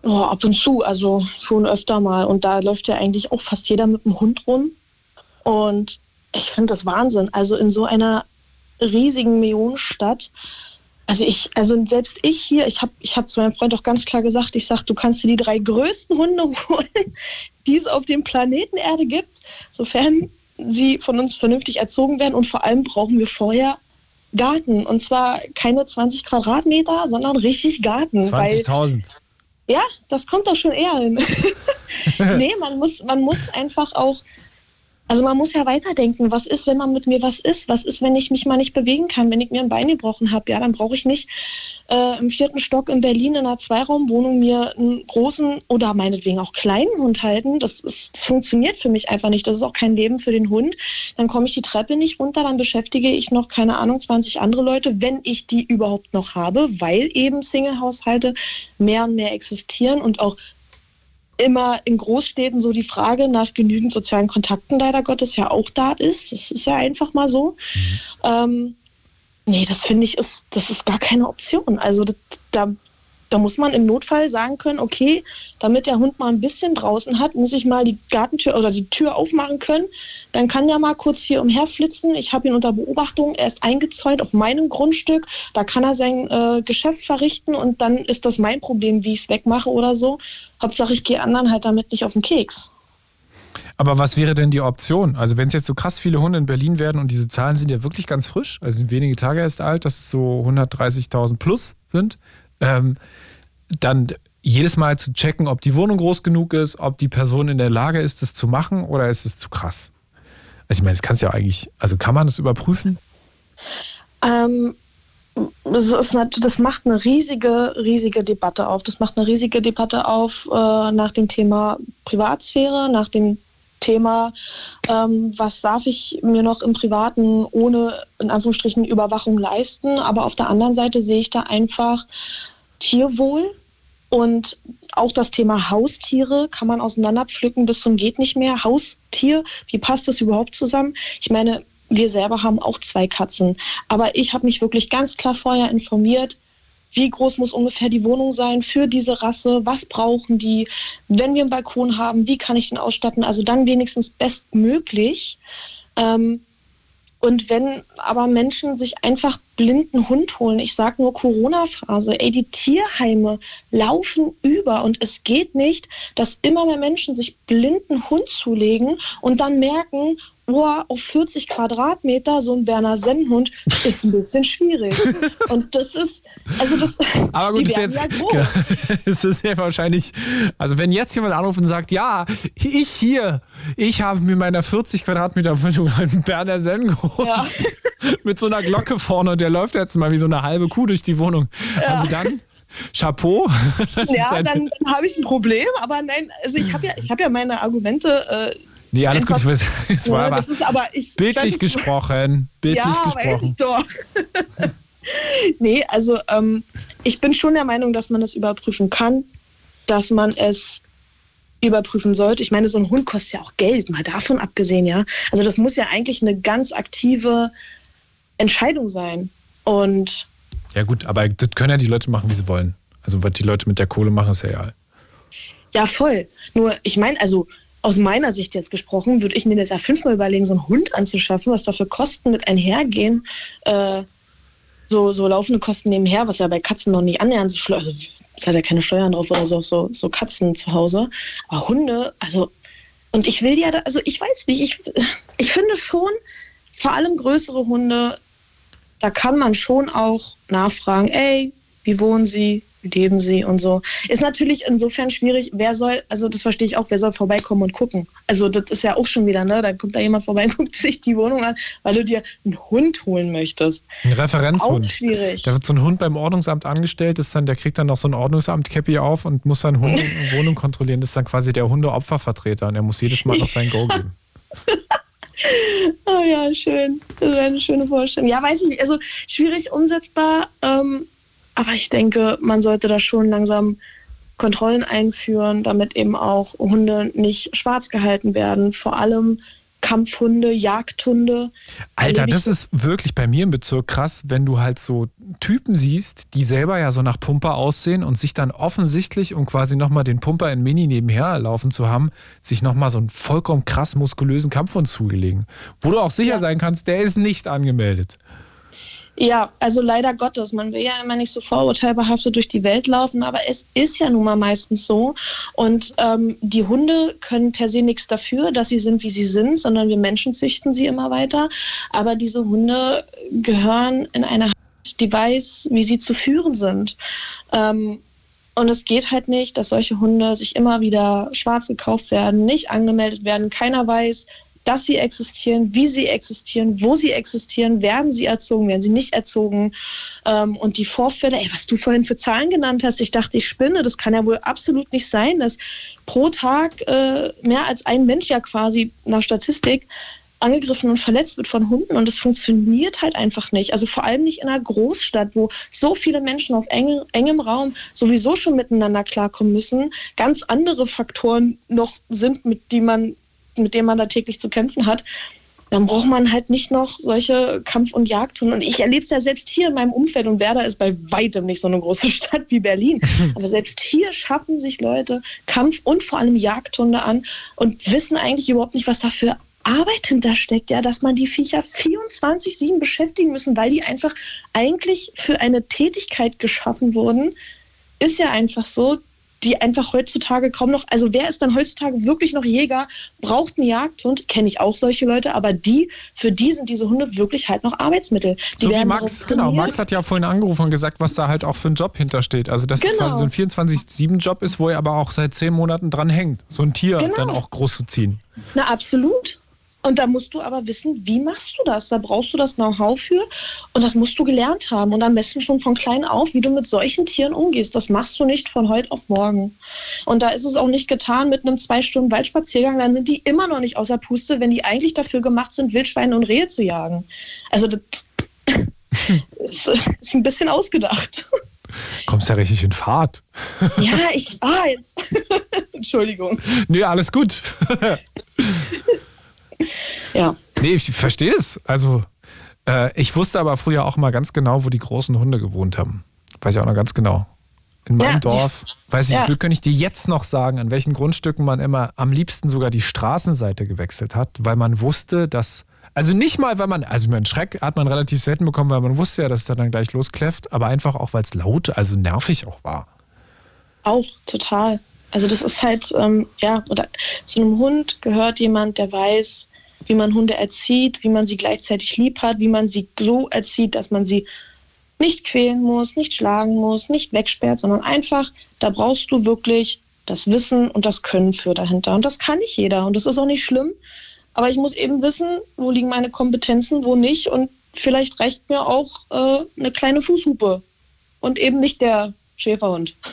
Oh, ab und zu, also schon öfter mal. Und da läuft ja eigentlich auch fast jeder mit dem Hund rum. Und ich finde das Wahnsinn. Also in so einer riesigen Millionenstadt. Also ich, also selbst ich hier, ich habe ich hab zu meinem Freund auch ganz klar gesagt, ich sage, du kannst dir die drei größten Hunde holen, die es auf dem Planeten Erde gibt, sofern sie von uns vernünftig erzogen werden. Und vor allem brauchen wir vorher Garten. Und zwar keine 20 Quadratmeter, sondern richtig Garten. weil 20.000. ja, das kommt doch schon eher hin. nee, man muss, man muss einfach auch, also man muss ja weiterdenken. Was ist, wenn man mit mir was ist? Was ist, wenn ich mich mal nicht bewegen kann, wenn ich mir ein Bein gebrochen habe? Ja, dann brauche ich nicht äh, im vierten Stock in Berlin in einer Zweiraumwohnung mir einen großen oder meinetwegen auch kleinen Hund halten. Das, ist, das funktioniert für mich einfach nicht. Das ist auch kein Leben für den Hund. Dann komme ich die Treppe nicht runter, dann beschäftige ich noch, keine Ahnung, 20 andere Leute, wenn ich die überhaupt noch habe, weil eben Single-Haushalte mehr und mehr existieren und auch immer in Großstädten so die Frage nach genügend sozialen Kontakten leider Gottes ja auch da ist. Das ist ja einfach mal so. Ähm, nee, das finde ich ist, das ist gar keine Option. Also das, da, da muss man im Notfall sagen können, okay, damit der Hund mal ein bisschen draußen hat, muss ich mal die Gartentür oder die Tür aufmachen können. Dann kann der mal kurz hier umherflitzen. Ich habe ihn unter Beobachtung. Er ist eingezäunt auf meinem Grundstück. Da kann er sein äh, Geschäft verrichten und dann ist das mein Problem, wie ich es wegmache oder so. Hauptsache, ich gehe anderen halt damit nicht auf den Keks. Aber was wäre denn die Option? Also wenn es jetzt so krass viele Hunde in Berlin werden und diese Zahlen sind ja wirklich ganz frisch, also sind wenige Tage erst alt, dass es so 130.000 plus sind, ähm, dann jedes Mal zu checken, ob die Wohnung groß genug ist, ob die Person in der Lage ist, das zu machen oder ist es zu krass? Also ich meine, das kannst ja eigentlich, also kann man das überprüfen? Ähm, das, ist, nat- das macht eine riesige, riesige Debatte auf. Das macht eine riesige Debatte auf äh, nach dem Thema Privatsphäre, nach dem Thema, ähm, was darf ich mir noch im Privaten ohne in Anführungsstrichen Überwachung leisten. Aber auf der anderen Seite sehe ich da einfach Tierwohl und auch das Thema Haustiere kann man auseinanderpflücken bis zum geht nicht mehr. Haustier, wie passt das überhaupt zusammen? Ich meine, wir selber haben auch zwei Katzen, aber ich habe mich wirklich ganz klar vorher informiert, wie groß muss ungefähr die Wohnung sein für diese Rasse, was brauchen die, wenn wir einen Balkon haben, wie kann ich den ausstatten, also dann wenigstens bestmöglich. Ähm, und wenn aber Menschen sich einfach blinden Hund holen, ich sage nur Corona-Phase, ey, die Tierheime laufen über und es geht nicht, dass immer mehr Menschen sich blinden Hund zulegen und dann merken, oh, auf 40 Quadratmeter so ein Berner Sennenhund ist ein bisschen schwierig. Und das ist, also das, Aber gut, die ist jetzt, ja groß. genau, es ist ja wahrscheinlich, also wenn jetzt jemand anruft und sagt, ja, ich hier, ich habe mir meiner 40 Quadratmeter Wohnung einen Berner Senn geholt. Ja. Mit so einer Glocke vorne und der läuft jetzt mal wie so eine halbe Kuh durch die Wohnung. Also dann, Chapeau. Ja, halt- dann, dann habe ich ein Problem, aber nein, also ich habe ja, ich habe ja meine Argumente. Äh, nee, alles gut. einfach- Es war aber das ist aber ich, bildlich gesprochen. Bildlich ja, gesprochen. Doch. nee, also ähm, ich bin schon der Meinung, dass man es überprüfen kann, dass man es überprüfen sollte. Ich meine, so ein Hund kostet ja auch Geld, mal davon abgesehen, ja. Also das muss ja eigentlich eine ganz aktive Entscheidung sein. Und Ja gut, aber das können ja die Leute machen, wie sie wollen. Also was die Leute mit der Kohle machen, ist ja egal. Ja, voll. Nur, ich meine, also aus meiner Sicht jetzt gesprochen, würde ich mir das ja fünfmal überlegen, so einen Hund anzuschaffen, was da für Kosten mit einhergehen. Äh, so, so laufende Kosten nebenher, was ja bei Katzen noch nicht annähernd so schlimm Also, es hat ja keine Steuern drauf oder so, so, so Katzen zu Hause. Aber Hunde, also, und ich will ja, da, also ich weiß nicht, ich, ich finde schon, vor allem größere Hunde, da kann man schon auch nachfragen, ey, wie wohnen Sie, leben Sie und so. Ist natürlich insofern schwierig, wer soll, also das verstehe ich auch, wer soll vorbeikommen und gucken. Also das ist ja auch schon wieder, ne, da kommt da jemand vorbei und guckt sich die Wohnung an, weil du dir einen Hund holen möchtest. Ein Auch Referenzhund. schwierig. Da wird so ein Hund beim Ordnungsamt angestellt, ist dann, der kriegt dann noch so ein Ordnungsamt-Cappy auf und muss dann Hunde Wohnung kontrollieren. Das ist dann quasi der Hundeopfervertreter und er muss jedes Mal noch sein Go geben. Oh ja, schön. Das wäre eine schöne Vorstellung. Ja, weiß ich nicht. Also schwierig umsetzbar, ähm, aber ich denke, man sollte da schon langsam Kontrollen einführen, damit eben auch Hunde nicht schwarz gehalten werden. Vor allem Kampfhunde, Jagdhunde. Alter, das ist wirklich bei mir im Bezirk krass, wenn du halt so Typen siehst, die selber ja so nach Pumper aussehen und sich dann offensichtlich, um quasi nochmal den Pumper in Mini nebenher laufen zu haben, sich nochmal so einen vollkommen krass muskulösen Kampfhund zugelegen. Wo du auch sicher Ja. sein kannst, der ist nicht angemeldet. Ja, also leider Gottes. Man will ja immer nicht so vorurteilbehaftet durch die Welt laufen, aber es ist ja nun mal meistens so. Und ähm, die Hunde können per se nichts dafür, dass sie sind, wie sie sind, sondern wir Menschen züchten sie immer weiter. Aber diese Hunde gehören in eine Hand, die weiß, wie sie zu führen sind. Ähm, und es geht halt nicht, dass solche Hunde sich immer wieder schwarz gekauft werden, nicht angemeldet werden. Keiner weiß, dass sie existieren, wie sie existieren, wo sie existieren, werden sie erzogen, werden sie nicht erzogen. Ähm, und die Vorfälle, ey, was du vorhin für Zahlen genannt hast, ich dachte, ich spinne, das kann ja wohl absolut nicht sein, dass pro Tag äh, mehr als ein Mensch ja quasi nach Statistik angegriffen und verletzt wird von Hunden und das funktioniert halt einfach nicht. Also vor allem nicht in einer Großstadt, wo so viele Menschen auf enge, engem Raum sowieso schon miteinander klarkommen müssen, ganz andere Faktoren noch sind, mit, die man, mit denen man da täglich zu kämpfen hat. Dann braucht man halt nicht noch solche Kampf- und Jagdhunde. Und ich erlebe es ja selbst hier in meinem Umfeld und Werder ist bei weitem nicht so eine große Stadt wie Berlin. Aber selbst hier schaffen sich Leute Kampf- und vor allem Jagdhunde an und wissen eigentlich überhaupt nicht, was da für Arbeit hintersteckt, ja, dass man die Viecher 24-7 beschäftigen müssen, weil die einfach eigentlich für eine Tätigkeit geschaffen wurden, ist ja einfach so, die einfach heutzutage kaum noch, also wer ist dann heutzutage wirklich noch Jäger, braucht einen Jagdhund, kenne ich auch solche Leute, aber die, für die sind diese Hunde wirklich halt noch Arbeitsmittel. Die So wie Max, genau. Max hat ja vorhin angerufen und gesagt, was da halt auch für ein Job hintersteht. Also, dass es Genau. quasi so ein 24-7-Job ist, wo er aber auch seit zehn Monaten dran hängt, so ein Tier Genau. dann auch groß zu ziehen. Na, absolut. Und da musst du aber wissen, wie machst du das? Da brauchst du das Know-how für und das musst du gelernt haben und am besten schon von klein auf, wie du mit solchen Tieren umgehst. Das machst du nicht von heute auf morgen. Und da ist es auch nicht getan mit einem zwei Stunden Waldspaziergang, dann sind die immer noch nicht außer Puste, wenn die eigentlich dafür gemacht sind, Wildschweine und Rehe zu jagen. Also das ist, ist ein bisschen ausgedacht. Kommst ja richtig in Fahrt. Ja, ich war jetzt. Entschuldigung. Nee, alles gut. Ja. Nee, ich verstehe es. Also, äh, ich wusste aber früher auch mal ganz genau, wo die großen Hunde gewohnt haben. Weiß ich auch noch ganz genau. In meinem Ja. Dorf, weiß ich, Ja. will, kann ich dir jetzt noch sagen, an welchen Grundstücken man immer am liebsten sogar die Straßenseite gewechselt hat, weil man wusste, dass, also nicht mal, weil man, also einen Schreck hat man relativ selten bekommen, weil man wusste ja, dass der dann gleich loskläfft, aber einfach auch, weil es laut, also nervig auch war. Auch total. Also das ist halt, ähm, ja, oder zu einem Hund gehört jemand, der weiß, wie man Hunde erzieht, wie man sie gleichzeitig lieb hat, wie man sie so erzieht, dass man sie nicht quälen muss, nicht schlagen muss, nicht wegsperrt, sondern einfach, da brauchst du wirklich das Wissen und das Können für dahinter. Und das kann nicht jeder. Und das ist auch nicht schlimm. Aber ich muss eben wissen, wo liegen meine Kompetenzen, wo nicht. Und vielleicht reicht mir auch äh, eine kleine Fußhupe und eben nicht der Schäferhund.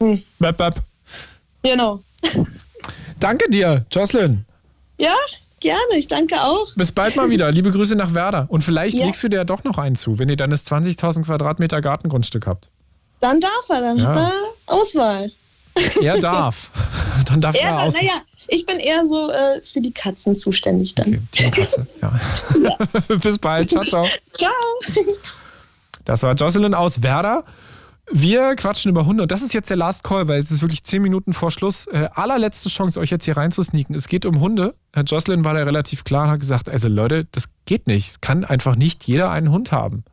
Hm, Bap, bap. Genau. Danke dir, Jocelyn. Ja, gerne. Ich danke auch. Bis bald mal wieder. Liebe Grüße nach Werder. Und vielleicht Ja. legst du dir ja doch noch einen zu, wenn ihr dann das 20.000 Quadratmeter Gartengrundstück habt. Dann darf er, dann Ja. hat er Auswahl. Er darf. Dann darf er, Er, aus. naja, ich bin eher so äh, für die Katzen zuständig dann. Okay, Team Katze. Ja. Bis bald. Ciao, ciao. Ciao. Das war Jocelyn aus Werder. Wir quatschen über Hunde und das ist jetzt der Last Call, weil es ist wirklich zehn Minuten vor Schluss. Äh, allerletzte Chance, euch jetzt hier reinzusneaken. Es geht um Hunde. Herr Jocelyn war da relativ klar und hat gesagt, also Leute, das geht nicht. Es kann einfach nicht jeder einen Hund haben.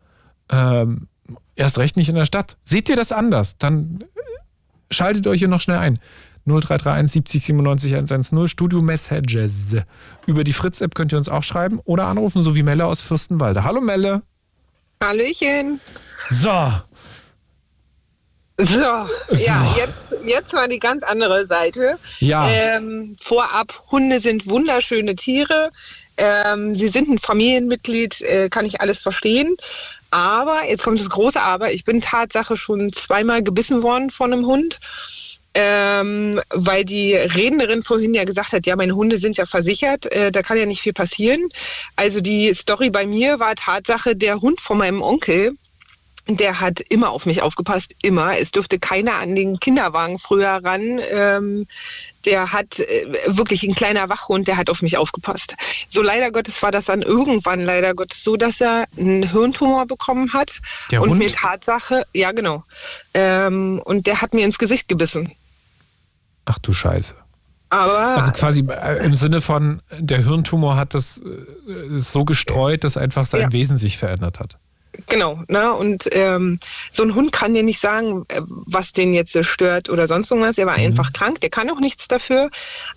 Ähm, erst recht nicht in der Stadt. Seht ihr das anders? Dann äh, schaltet euch hier noch schnell ein. 0331 70 97 110 Studio Messages. Über die Fritz-App könnt ihr uns auch schreiben oder anrufen, so wie Melle aus Fürstenwalde. Hallo Melle. Hallöchen. So, So, ja, jetzt, jetzt mal die ganz andere Seite. ja. Ähm, vorab, Hunde sind wunderschöne Tiere. Ähm, sie sind ein Familienmitglied, äh, kann ich alles verstehen. Aber, jetzt kommt das große Aber, ich bin Tatsache schon zweimal gebissen worden von einem Hund. Ähm, weil die Rednerin vorhin ja gesagt hat, ja, meine Hunde sind ja versichert, äh, da kann ja nicht viel passieren. Also die Story bei mir war Tatsache, der Hund von meinem Onkel, der hat immer auf mich aufgepasst, immer. Es durfte keiner an den Kinderwagen früher ran. Ähm, der hat äh, wirklich ein kleiner Wachhund, der hat auf mich aufgepasst. So leider Gottes war das dann irgendwann leider Gottes so, dass er einen Hirntumor bekommen hat. Der und Hund? mir Tatsache, ja genau. Ähm, und der hat mir ins Gesicht gebissen. Ach du Scheiße. Aber Also quasi äh, im Sinne von, der Hirntumor hat das äh, so gestreut, dass einfach sein Ja. Wesen sich verändert hat. Genau, ne? Und ähm, so ein Hund kann dir nicht sagen, äh, was den jetzt stört oder sonst irgendwas. Er war einfach krank, der kann auch nichts dafür.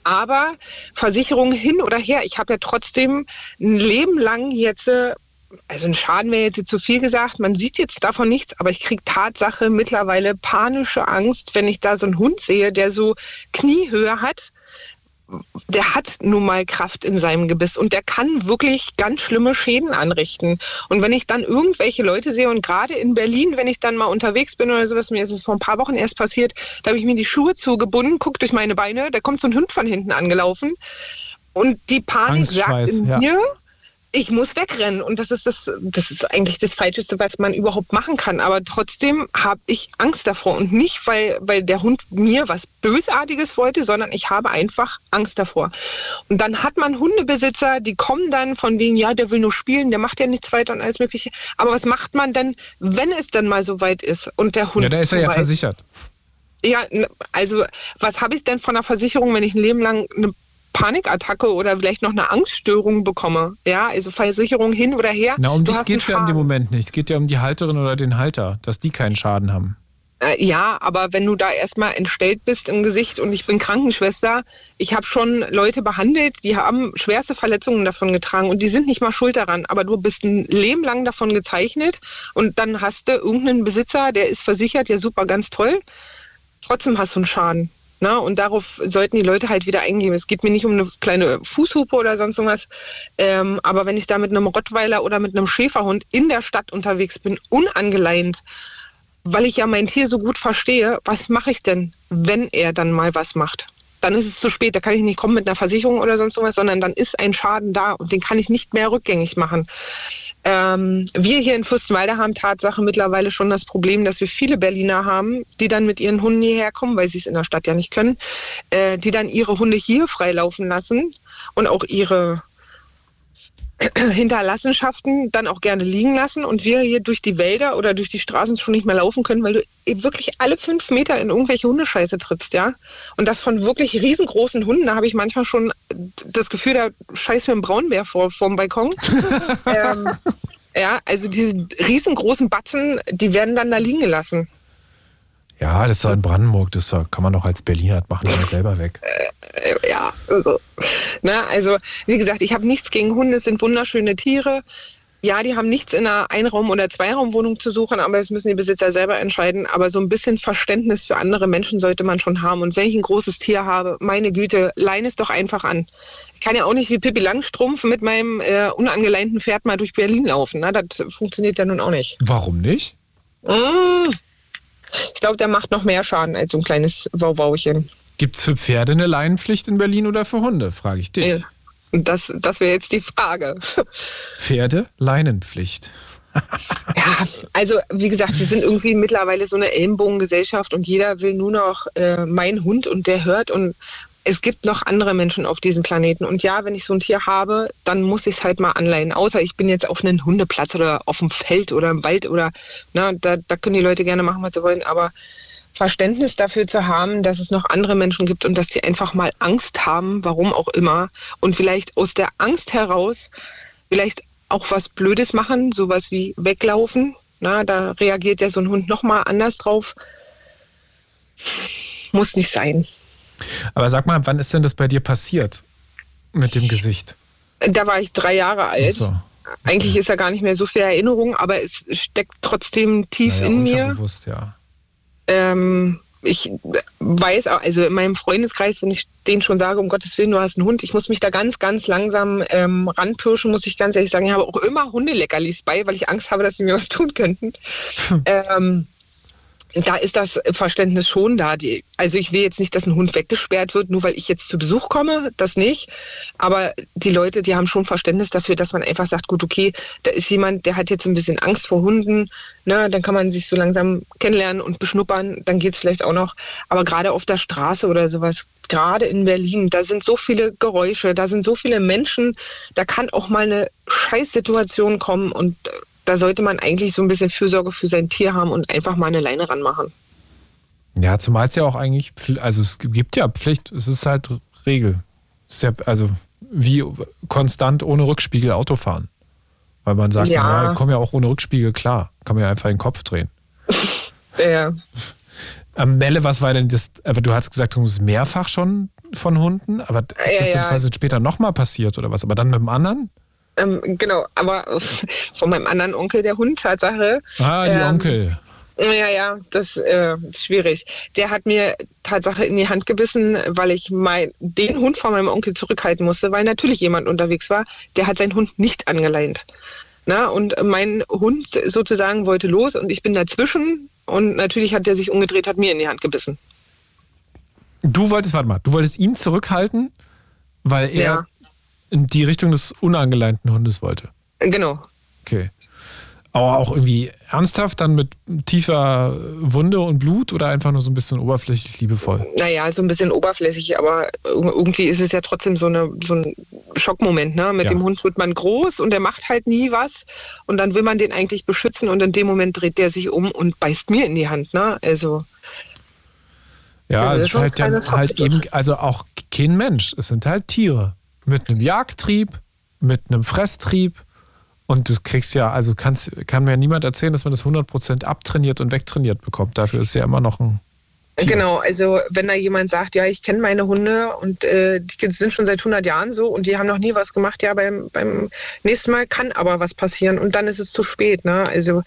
Aber Versicherung hin oder her, ich habe ja trotzdem ein Leben lang jetzt, äh, also ein Schaden wäre jetzt zu viel gesagt, man sieht jetzt davon nichts, aber ich kriege Tatsache mittlerweile panische Angst, wenn ich da so einen Hund sehe, der so Kniehöhe hat der hat nun mal Kraft in seinem Gebiss und der kann wirklich ganz schlimme Schäden anrichten. Und wenn ich dann irgendwelche Leute sehe und gerade in Berlin, wenn ich dann mal unterwegs bin oder sowas, mir ist es vor ein paar Wochen erst passiert, da habe ich mir die Schuhe zugebunden, guck durch meine Beine, da kommt so ein Hund von hinten angelaufen und die Panik sagt in ja. mir, ich muss wegrennen und das ist das, das ist eigentlich das Falscheste, was man überhaupt machen kann. Aber trotzdem habe ich Angst davor und nicht, weil, weil der Hund mir was Bösartiges wollte, sondern ich habe einfach Angst davor. Und dann hat man Hundebesitzer, die kommen dann von wegen, ja, der will nur spielen, der macht ja nichts weiter und alles Mögliche. Aber was macht man dann, wenn es dann mal so weit ist und der Hund Ja, da ist er ja versichert. ja, also was habe ich denn von einer Versicherung, wenn ich ein Leben lang eine Panikattacke oder vielleicht noch eine Angststörung bekomme? Ja, also Versicherung hin oder her. Na, um dich geht es ja in dem. Moment nicht. Es geht ja um die Halterin oder den Halter, dass die keinen Schaden haben. Äh, Ja, aber wenn du da erstmal entstellt bist im Gesicht und ich bin Krankenschwester, ich habe schon Leute behandelt, die haben schwerste Verletzungen davon getragen und die sind nicht mal schuld daran, aber du bist ein Leben lang davon gezeichnet und dann hast du irgendeinen Besitzer, der ist versichert, ja super, ganz toll, trotzdem hast du einen Schaden. Na, und darauf sollten die Leute halt wieder eingehen. Es geht mir nicht um eine kleine Fußhupe oder sonst irgendwas. Ähm, aber wenn ich da mit einem Rottweiler oder mit einem Schäferhund in der Stadt unterwegs bin, unangeleint, weil ich ja mein Tier so gut verstehe, was mache ich denn, wenn er dann mal was macht? Dann ist es zu spät, da kann ich nicht kommen mit einer Versicherung oder sonst irgendwas, sondern dann ist ein Schaden da und den kann ich nicht mehr rückgängig machen. Ähm, wir hier in Fürstenwalde haben Tatsache mittlerweile schon das Problem, dass wir viele Berliner haben, die dann mit ihren Hunden hierher kommen, weil sie es in der Stadt ja nicht können, äh, die dann ihre Hunde hier freilaufen lassen und auch ihre Hinterlassenschaften dann auch gerne liegen lassen und wir hier durch die Wälder oder durch die Straßen schon nicht mehr laufen können, weil du eben wirklich alle fünf Meter in irgendwelche Hundescheiße trittst, ja. Und das von wirklich riesengroßen Hunden, da habe ich manchmal schon das Gefühl, da scheißt mir ein Braunbär vor, vorm Balkon. ähm, ja, also diese riesengroßen Batzen, die werden dann da liegen gelassen. Ja, das ist doch in Brandenburg, das kann man doch als Berliner machen, halt selber weg. Äh, ja, also, na, also wie gesagt, ich habe nichts gegen Hunde, es sind wunderschöne Tiere. Ja, die haben nichts in einer Einraum- oder Zweiraumwohnung zu suchen, aber das müssen die Besitzer selber entscheiden. Aber so ein bisschen Verständnis für andere Menschen sollte man schon haben. Und wenn ich ein großes Tier habe, meine Güte, leine es doch einfach an. Ich kann ja auch nicht wie Pippi Langstrumpf mit meinem äh, unangeleinten Pferd mal durch Berlin laufen. Ne? Das funktioniert ja nun auch nicht. Warum nicht? Mmh. Ich glaube, der macht noch mehr Schaden als so ein kleines Wauwauchen. Gibt es für Pferde eine Leinenpflicht in Berlin oder für Hunde, frage ich dich. Das, das wäre jetzt die Frage. Pferde, Leinenpflicht. ja, also wie gesagt, wir sind irgendwie mittlerweile so eine Ellenbogengesellschaft und jeder will nur noch äh, mein Hund und der hört und es gibt noch andere Menschen auf diesem Planeten. Und ja, wenn ich so ein Tier habe, dann muss ich es halt mal anleihen. Außer ich bin jetzt auf einem Hundeplatz oder auf dem Feld oder im Wald oder na, da, da können die Leute gerne machen, was sie wollen. Aber Verständnis dafür zu haben, dass es noch andere Menschen gibt und dass sie einfach mal Angst haben, warum auch immer. Und vielleicht aus der Angst heraus vielleicht auch was Blödes machen, sowas wie weglaufen. Na, da reagiert ja so ein Hund nochmal anders drauf. Muss nicht sein. Aber sag mal, wann ist denn das bei dir passiert mit dem Gesicht? Da war ich drei Jahre alt. So. Eigentlich ist ja gar nicht mehr so viel Erinnerung, aber es steckt trotzdem tief naja, in mir. Bewusst, ja. Ähm, ich weiß auch, also in meinem Freundeskreis, wenn ich denen schon sage, um Gottes Willen, du hast einen Hund, ich muss mich da ganz, ganz langsam ähm, ranpirschen, muss ich ganz ehrlich sagen. Ich habe auch immer Hundeleckerlis bei, weil ich Angst habe, dass sie mir was tun könnten. Hm. Ähm, da ist das Verständnis schon da. Die, also ich will jetzt nicht, dass ein Hund weggesperrt wird, nur weil ich jetzt zu Besuch komme, das nicht. Aber die Leute, die haben schon Verständnis dafür, dass man einfach sagt, gut, okay, da ist jemand, der hat jetzt ein bisschen Angst vor Hunden. Ne, dann kann man sich so langsam kennenlernen und beschnuppern, dann geht es vielleicht auch noch. Aber gerade auf der Straße oder sowas, gerade in Berlin, da sind so viele Geräusche, da sind so viele Menschen, da kann auch mal eine Scheißsituation kommen und da sollte man eigentlich so ein bisschen Fürsorge für sein Tier haben und einfach mal eine Leine ranmachen. Ja, zumal es ja auch eigentlich, also es gibt ja Pflicht, es ist halt Regel. Es ist ja, also wie konstant ohne Rückspiegel Auto fahren. Weil man sagt, ja, ich komme ja auch ohne Rückspiegel klar. Kann mir ja einfach den Kopf drehen. ja. Ähm, Melle, was war denn das? Aber du hast gesagt, du musst mehrfach schon von Hunden, aber ist ja, das ja. dann später nochmal passiert oder was? Aber dann mit dem anderen? Ähm, genau, aber von meinem anderen Onkel, der Hund, Tatsache. Ah, die ähm, Onkel. Ja, ja, das äh, ist schwierig. Der hat mir Tatsache in die Hand gebissen, weil ich mein, den Hund von meinem Onkel zurückhalten musste, weil natürlich jemand unterwegs war, der hat seinen Hund nicht angeleint. Na, und mein Hund sozusagen wollte los und ich bin dazwischen und natürlich hat der sich umgedreht, hat mir in die Hand gebissen. Du wolltest, warte mal, du wolltest ihn zurückhalten, weil er ja in die Richtung des unangeleinten Hundes wollte. Genau. Okay. Aber auch irgendwie ernsthaft dann mit tiefer Wunde und Blut oder einfach nur so ein bisschen oberflächlich liebevoll? Naja, so ein bisschen oberflächlich, aber irgendwie ist es ja trotzdem so, eine, so ein Schockmoment. Ne? Mit ja. dem Hund wird man groß und der macht halt nie was und dann will man den eigentlich beschützen und in dem Moment dreht der sich um und beißt mir in die Hand. Ne? Also. Ja, es ist halt, dann halt eben, also auch kein Mensch, es sind halt Tiere mit einem Jagdtrieb, mit einem Fresstrieb. Und du kriegst ja, also kannst, kann mir niemand erzählen, dass man das 100% abtrainiert und wegtrainiert bekommt. Dafür ist ja immer noch ein. Genau, also wenn da jemand sagt, ja, ich kenne meine Hunde und äh, die sind schon seit 100 Jahren so und die haben noch nie was gemacht, ja, beim, beim nächsten Mal kann aber was passieren und dann ist es zu spät. Ne? Also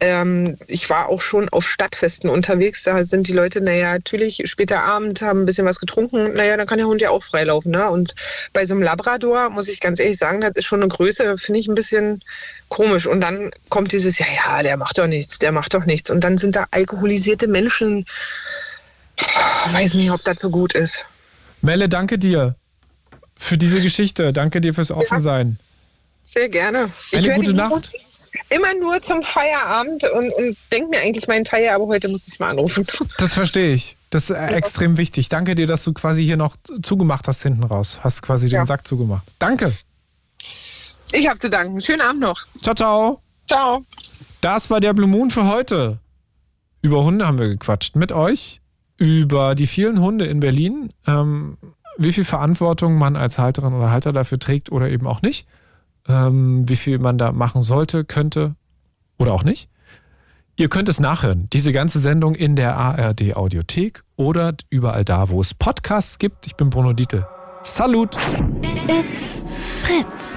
ähm, ich war auch schon auf Stadtfesten unterwegs, da sind die Leute, naja, natürlich später Abend, haben ein bisschen was getrunken, naja, dann kann der Hund ja auch freilaufen. Ne? Und bei so einem Labrador, muss ich ganz ehrlich sagen, das ist schon eine Größe, finde ich ein bisschen komisch. Und dann kommt dieses, ja, ja, der macht doch nichts, der macht doch nichts. Und dann sind da alkoholisierte Menschen. Ich weiß nicht, ob das so gut ist. Melle, danke dir für diese Geschichte. Danke dir fürs Offensein. Ja, sehr gerne. Eine ich gute Nacht. Immer nur zum Feierabend und, und denke mir eigentlich meinen Teil, aber heute muss ich mal anrufen. Das verstehe ich. Das ist ja. extrem wichtig. Danke dir, dass du quasi hier noch zugemacht hast hinten raus. Hast quasi ja. den Sack zugemacht. Danke. Ich habe zu danken. Schönen Abend noch. Ciao, ciao. Ciao. Das war der Blue Moon für heute. Über Hunde haben wir gequatscht mit euch, über die vielen Hunde in Berlin, ähm, wie viel Verantwortung man als Halterin oder Halter dafür trägt oder eben auch nicht, ähm, wie viel man da machen sollte, könnte oder auch nicht. Ihr könnt es nachhören, diese ganze Sendung in der ARD Audiothek oder überall da, wo es Podcasts gibt. Ich bin Bruno Dietl. Salut! It's Fritz.